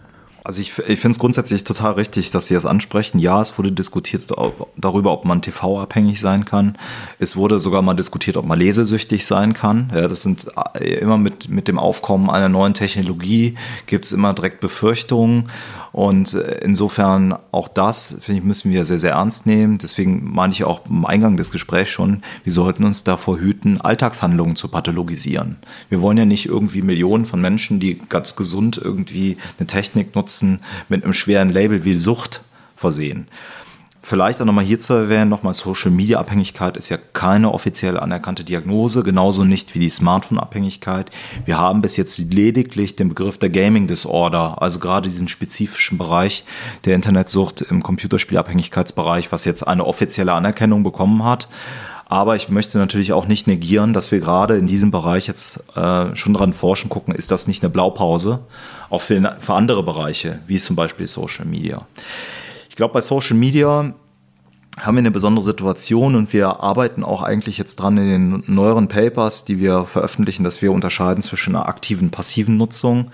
Also ich, ich finde es grundsätzlich total richtig, dass Sie das ansprechen. Ja, es wurde diskutiert ob, darüber, ob man TV-abhängig sein kann. Es wurde sogar mal diskutiert, ob man lesesüchtig sein kann. Ja, das sind äh, immer mit, mit dem Aufkommen einer neuen Technologie gibt es immer direkt Befürchtungen. Und äh, insofern auch das, finde ich, müssen wir sehr, sehr ernst nehmen. Deswegen meine ich auch im Eingang des Gesprächs schon, wir sollten uns davor hüten, Alltagshandlungen zu pathologisieren. Wir wollen ja nicht irgendwie Millionen von Menschen, die ganz gesund irgendwie eine Technik nutzen, Nutzen mit einem schweren Label wie Sucht versehen. Vielleicht auch nochmal hier zu erwähnen, nochmal Social Media Abhängigkeit ist ja keine offiziell anerkannte Diagnose, genauso nicht wie die Smartphone Abhängigkeit. Wir haben bis jetzt lediglich den Begriff der Gaming Disorder, also gerade diesen spezifischen Bereich der Internetsucht im Computerspielabhängigkeitsbereich, was jetzt eine offizielle Anerkennung bekommen hat. Aber ich möchte natürlich auch nicht negieren, dass wir gerade in diesem Bereich jetzt äh, schon dran forschen, gucken, ist das nicht eine Blaupause, auch für, für andere Bereiche, wie zum Beispiel Social Media. Ich glaube, bei Social Media haben wir eine besondere Situation und wir arbeiten auch eigentlich jetzt dran in den neueren Papers, die wir veröffentlichen, dass wir unterscheiden zwischen einer aktiven und passiven Nutzung.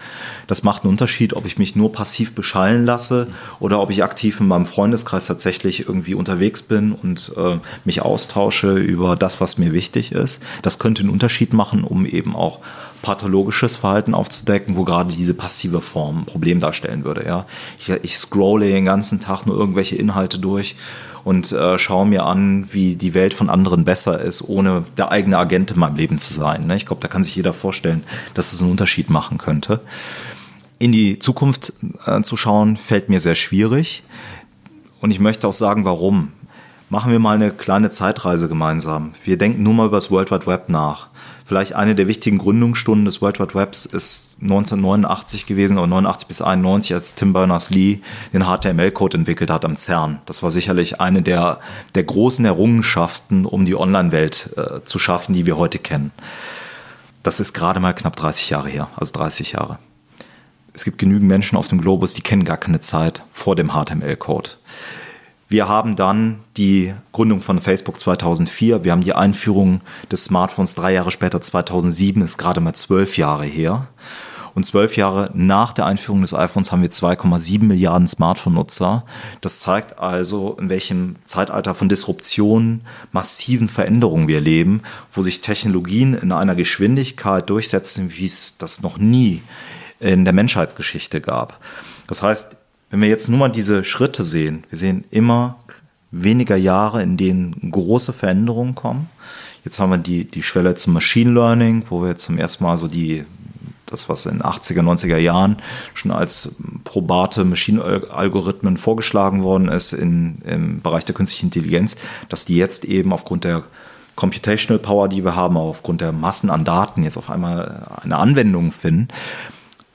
Das macht einen Unterschied, ob ich mich nur passiv beschallen lasse oder ob ich aktiv in meinem Freundeskreis tatsächlich irgendwie unterwegs bin und äh, mich austausche über das, was mir wichtig ist. Das könnte einen Unterschied machen, um eben auch pathologisches Verhalten aufzudecken, wo gerade diese passive Form ein Problem darstellen würde. Ja? Ich, ich scrolle den ganzen Tag nur irgendwelche Inhalte durch und äh, schaue mir an, wie die Welt von anderen besser ist, ohne der eigene Agent in meinem Leben zu sein. Ne? Ich glaube, da kann sich jeder vorstellen, dass es einen Unterschied machen könnte. In die Zukunft äh, zu schauen, fällt mir sehr schwierig. Und ich möchte auch sagen, warum. Machen wir mal eine kleine Zeitreise gemeinsam. Wir denken nur mal über das World Wide Web nach. Vielleicht eine der wichtigen Gründungsstunden des World Wide Webs ist 1989 gewesen oder 89 bis 91, als Tim Berners-Lee den HTML-Code entwickelt hat am CERN. Das war sicherlich eine der, der großen Errungenschaften, um die Online-Welt äh, zu schaffen, die wir heute kennen. Das ist gerade mal knapp 30 Jahre her, also 30 Jahre. Es gibt genügend Menschen auf dem Globus, die kennen gar keine Zeit vor dem HTML-Code. Wir haben dann die Gründung von Facebook 2004. Wir haben die Einführung des Smartphones drei Jahre später, 2007, ist gerade mal zwölf Jahre her. Und zwölf Jahre nach der Einführung des iPhones haben wir 2,7 Milliarden Smartphone-Nutzer. Das zeigt also, in welchem Zeitalter von Disruption, massiven Veränderungen wir leben, wo sich Technologien in einer Geschwindigkeit durchsetzen, wie es das noch nie in der Menschheitsgeschichte gab. Das heißt, wenn wir jetzt nur mal diese Schritte sehen, wir sehen immer weniger Jahre, in denen große Veränderungen kommen. Jetzt haben wir die, die Schwelle zum Machine Learning, wo wir jetzt zum ersten Mal so die, das, was in 80er, 90er Jahren schon als probate Maschinenalgorithmen vorgeschlagen worden ist in, im Bereich der künstlichen Intelligenz, dass die jetzt eben aufgrund der Computational Power, die wir haben, aufgrund der Massen an Daten jetzt auf einmal eine Anwendung finden.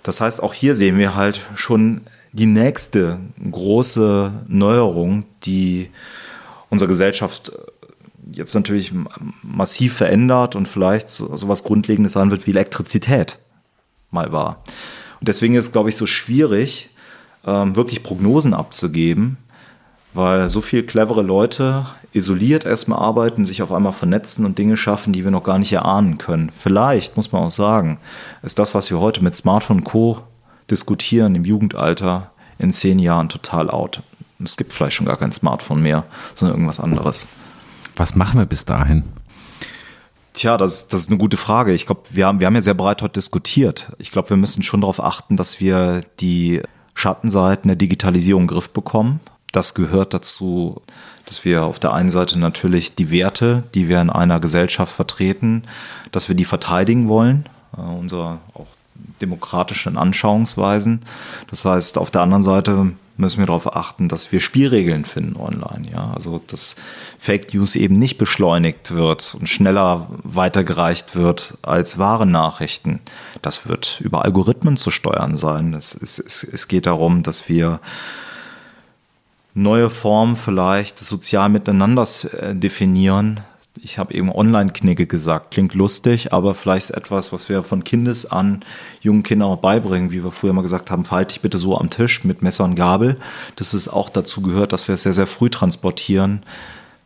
Das heißt, auch hier sehen wir halt schon die nächste große Neuerung, die unsere Gesellschaft jetzt natürlich massiv verändert und vielleicht so, so was Grundlegendes sein wird wie Elektrizität mal war. Und deswegen ist es, glaube ich, so schwierig, ähm, wirklich Prognosen abzugeben, weil so viele clevere Leute isoliert erstmal arbeiten, sich auf einmal vernetzen und Dinge schaffen, die wir noch gar nicht erahnen können. Vielleicht, muss man auch sagen, ist das, was wir heute mit Smartphone Co diskutieren im Jugendalter in zehn Jahren total out. Es gibt vielleicht schon gar kein Smartphone mehr, sondern irgendwas anderes. Was machen wir bis dahin? Tja, das, das ist eine gute Frage. Ich glaube, wir haben, wir haben ja sehr breit heute diskutiert. Ich glaube, wir müssen schon darauf achten, dass wir die Schattenseiten der Digitalisierung im Griff bekommen. Das gehört dazu, dass wir auf der einen Seite natürlich die Werte, die wir in einer Gesellschaft vertreten, dass wir die verteidigen wollen. Uh, unser auch demokratischen Anschauungsweisen. Das heißt, auf der anderen Seite müssen wir darauf achten, dass wir Spielregeln finden online. Ja? Also, dass Fake News eben nicht beschleunigt wird und schneller weitergereicht wird als wahre Nachrichten. Das wird über Algorithmen zu steuern sein. Es, es, es geht darum, dass wir neue Formen vielleicht des sozialen Miteinanders äh, definieren, ich habe eben Online-Knigge gesagt, klingt lustig, aber vielleicht etwas, was wir von Kindes an jungen Kindern auch beibringen, wie wir früher mal gesagt haben, verhalte dich bitte so am Tisch mit Messer und Gabel. Das ist auch dazu gehört, dass wir es sehr, sehr früh transportieren,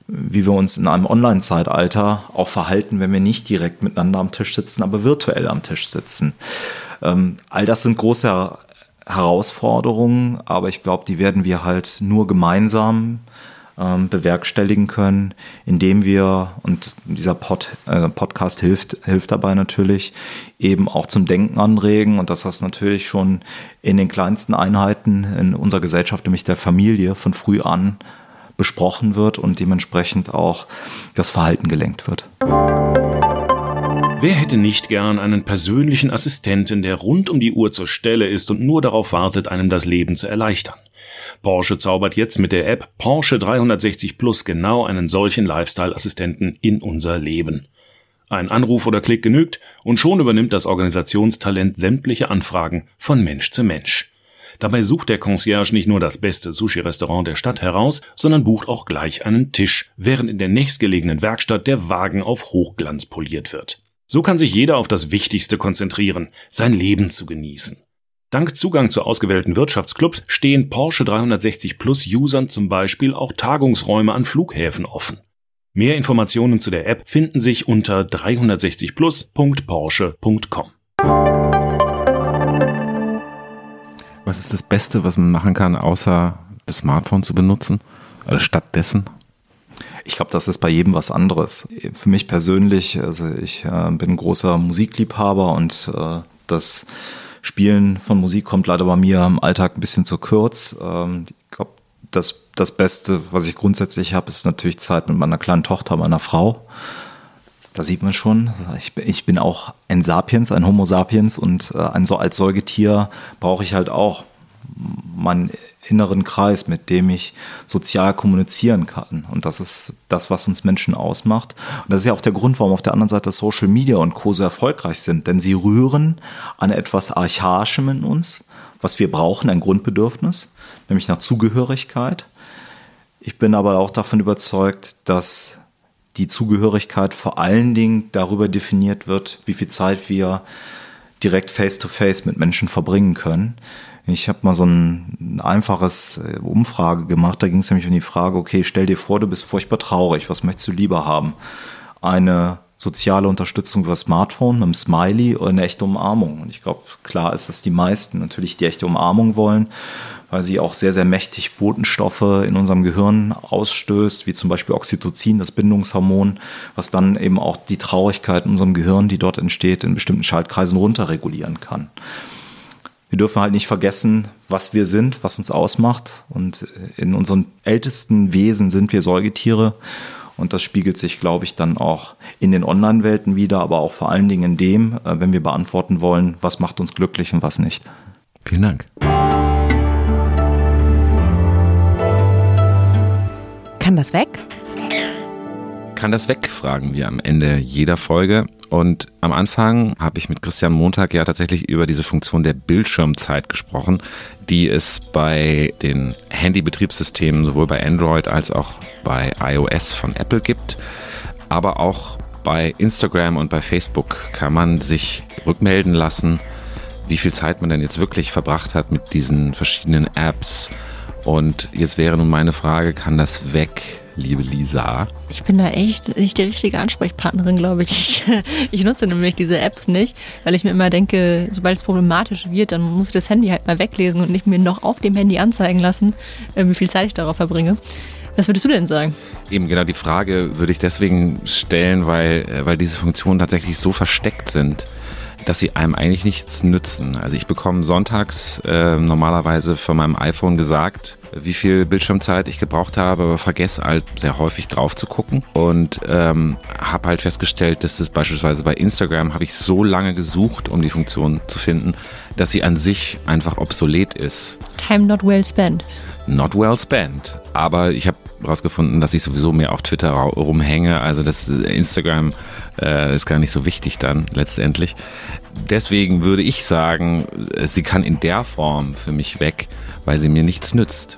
wie wir uns in einem Online-Zeitalter auch verhalten, wenn wir nicht direkt miteinander am Tisch sitzen, aber virtuell am Tisch sitzen. Ähm, all das sind große Herausforderungen, aber ich glaube, die werden wir halt nur gemeinsam ähm, bewerkstelligen können, indem wir, und dieser Pod, äh, Podcast hilft, hilft dabei natürlich, eben auch zum Denken anregen und das hast natürlich schon in den kleinsten Einheiten in unserer Gesellschaft, nämlich der Familie, von früh an besprochen wird und dementsprechend auch das Verhalten gelenkt wird. Wer hätte nicht gern einen persönlichen Assistenten, der rund um die Uhr zur Stelle ist und nur darauf wartet, einem das Leben zu erleichtern? Porsche zaubert jetzt mit der App Porsche 360 Plus genau einen solchen Lifestyle-Assistenten in unser Leben. Ein Anruf oder Klick genügt und schon übernimmt das Organisationstalent sämtliche Anfragen von Mensch zu Mensch. Dabei sucht der Concierge nicht nur das beste Sushi-Restaurant der Stadt heraus, sondern bucht auch gleich einen Tisch, während in der nächstgelegenen Werkstatt der Wagen auf Hochglanz poliert wird. So kann sich jeder auf das Wichtigste konzentrieren, sein Leben zu genießen. Dank Zugang zu ausgewählten Wirtschaftsclubs stehen Porsche 360 Plus Usern zum Beispiel auch Tagungsräume an Flughäfen offen. Mehr Informationen zu der App finden sich unter 360plus.porsche.com. Was ist das Beste, was man machen kann, außer das Smartphone zu benutzen? Oder stattdessen? Ich glaube, das ist bei jedem was anderes. Für mich persönlich, also ich äh, bin ein großer Musikliebhaber und äh, das Spielen von Musik kommt leider bei mir im Alltag ein bisschen zu kurz. Ähm, ich glaube, das, das Beste, was ich grundsätzlich habe, ist natürlich Zeit mit meiner kleinen Tochter, meiner Frau. Da sieht man schon, ich bin, auch ein Sapiens, ein Homo sapiens und äh, ein so als Säugetier brauche ich halt auch mein inneren Kreis, mit dem ich sozial kommunizieren kann. Und das ist das, was uns Menschen ausmacht. Und das ist ja auch der Grund, warum auf der anderen Seite Social Media und Co. so erfolgreich sind. Denn sie rühren an etwas Archaischem in uns, was wir brauchen, ein Grundbedürfnis, nämlich nach Zugehörigkeit. Ich bin aber auch davon überzeugt, dass die Zugehörigkeit vor allen Dingen darüber definiert wird, wie viel Zeit wir direkt face-to-face -face mit Menschen verbringen können. Ich habe mal so ein einfaches äh, Umfrage gemacht. Da ging es nämlich um die Frage, okay, stell dir vor, du bist furchtbar traurig. Was möchtest du lieber haben? Eine soziale Unterstützung über Smartphone mit einem Smiley oder eine echte Umarmung? Und ich glaube, klar ist, dass die meisten natürlich die echte Umarmung wollen, weil sie auch sehr, sehr mächtig Botenstoffe in unserem Gehirn ausstößt, wie zum Beispiel Oxytocin, das Bindungshormon, was dann eben auch die Traurigkeit in unserem Gehirn, die dort entsteht, in bestimmten Schaltkreisen runterregulieren kann wir dürfen halt nicht vergessen, was wir sind, was uns ausmacht. Und in unseren ältesten Wesen sind wir Säugetiere. Und das spiegelt sich, glaube ich, dann auch in den Online-Welten wieder, aber auch vor allen Dingen in dem, äh, wenn wir beantworten wollen, was macht uns glücklich und was nicht. Vielen Dank. Kann das weg? Kann das weg, fragen wir am Ende jeder Folge. Und am Anfang habe ich mit Christian Montag ja tatsächlich über diese Funktion der Bildschirmzeit gesprochen, die es bei den Handybetriebssystemen sowohl bei Android als auch bei iOS von Apple gibt. Aber auch bei Instagram und bei Facebook kann man sich rückmelden lassen, wie viel Zeit man denn jetzt wirklich verbracht hat mit diesen verschiedenen Apps. Und jetzt wäre nun meine Frage, kann das weg? Liebe Lisa? Ich bin da echt nicht die richtige Ansprechpartnerin, glaube ich. [LAUGHS] Ich nutze nämlich diese Apps nicht, weil ich mir immer denke, sobald es problematisch wird, dann muss ich das Handy halt mal weglesen und nicht mir noch auf dem Handy anzeigen lassen, äh, wie viel Zeit ich darauf verbringe. Was würdest du denn sagen? Eben genau die Frage würde ich deswegen stellen, weil, äh, weil diese Funktionen tatsächlich so versteckt sind dass sie einem eigentlich nichts nützen. Also ich bekomme sonntags äh, normalerweise von meinem iPhone gesagt, wie viel Bildschirmzeit ich gebraucht habe, aber vergesse halt sehr häufig drauf zu gucken und ähm, habe halt festgestellt, dass das beispielsweise bei Instagram habe ich so lange gesucht, um die Funktion zu finden, dass sie an sich einfach obsolet ist. Time not well spent. Not well spent. Aber ich habe herausgefunden, dass ich sowieso mehr auf Twitter rumhänge. Also das Instagram äh, ist gar nicht so wichtig dann letztendlich. Deswegen würde ich sagen, sie kann in der Form für mich weg, weil sie mir nichts nützt.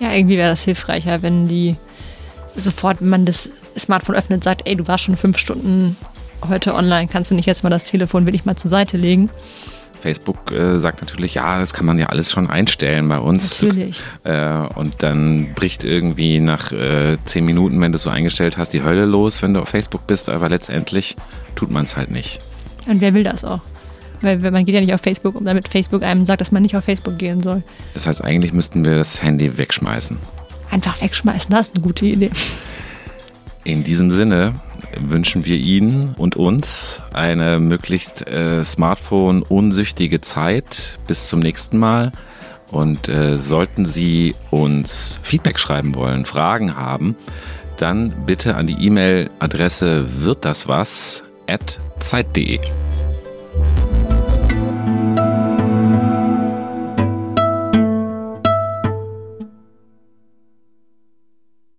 Ja, irgendwie wäre das hilfreicher, wenn die sofort, wenn man das Smartphone öffnet, sagt, ey, du warst schon fünf Stunden heute online, kannst du nicht jetzt mal das Telefon wirklich mal zur Seite legen? Facebook äh, sagt natürlich, ja, das kann man ja alles schon einstellen bei uns. Natürlich. Äh, und dann bricht irgendwie nach äh, zehn Minuten, wenn du es so eingestellt hast, die Hölle los, wenn du auf Facebook bist, aber letztendlich tut man es halt nicht. Und wer will das auch? Weil man geht ja nicht auf Facebook, um damit Facebook einem sagt, dass man nicht auf Facebook gehen soll. Das heißt, eigentlich müssten wir das Handy wegschmeißen. Einfach wegschmeißen, das ist eine gute Idee. In diesem Sinne wünschen wir Ihnen und uns eine möglichst äh, Smartphone-unsüchtige Zeit. Bis zum nächsten Mal. Und äh, sollten Sie uns Feedback schreiben wollen, Fragen haben, dann bitte an die E-Mail-Adresse wird das was at zeit.de.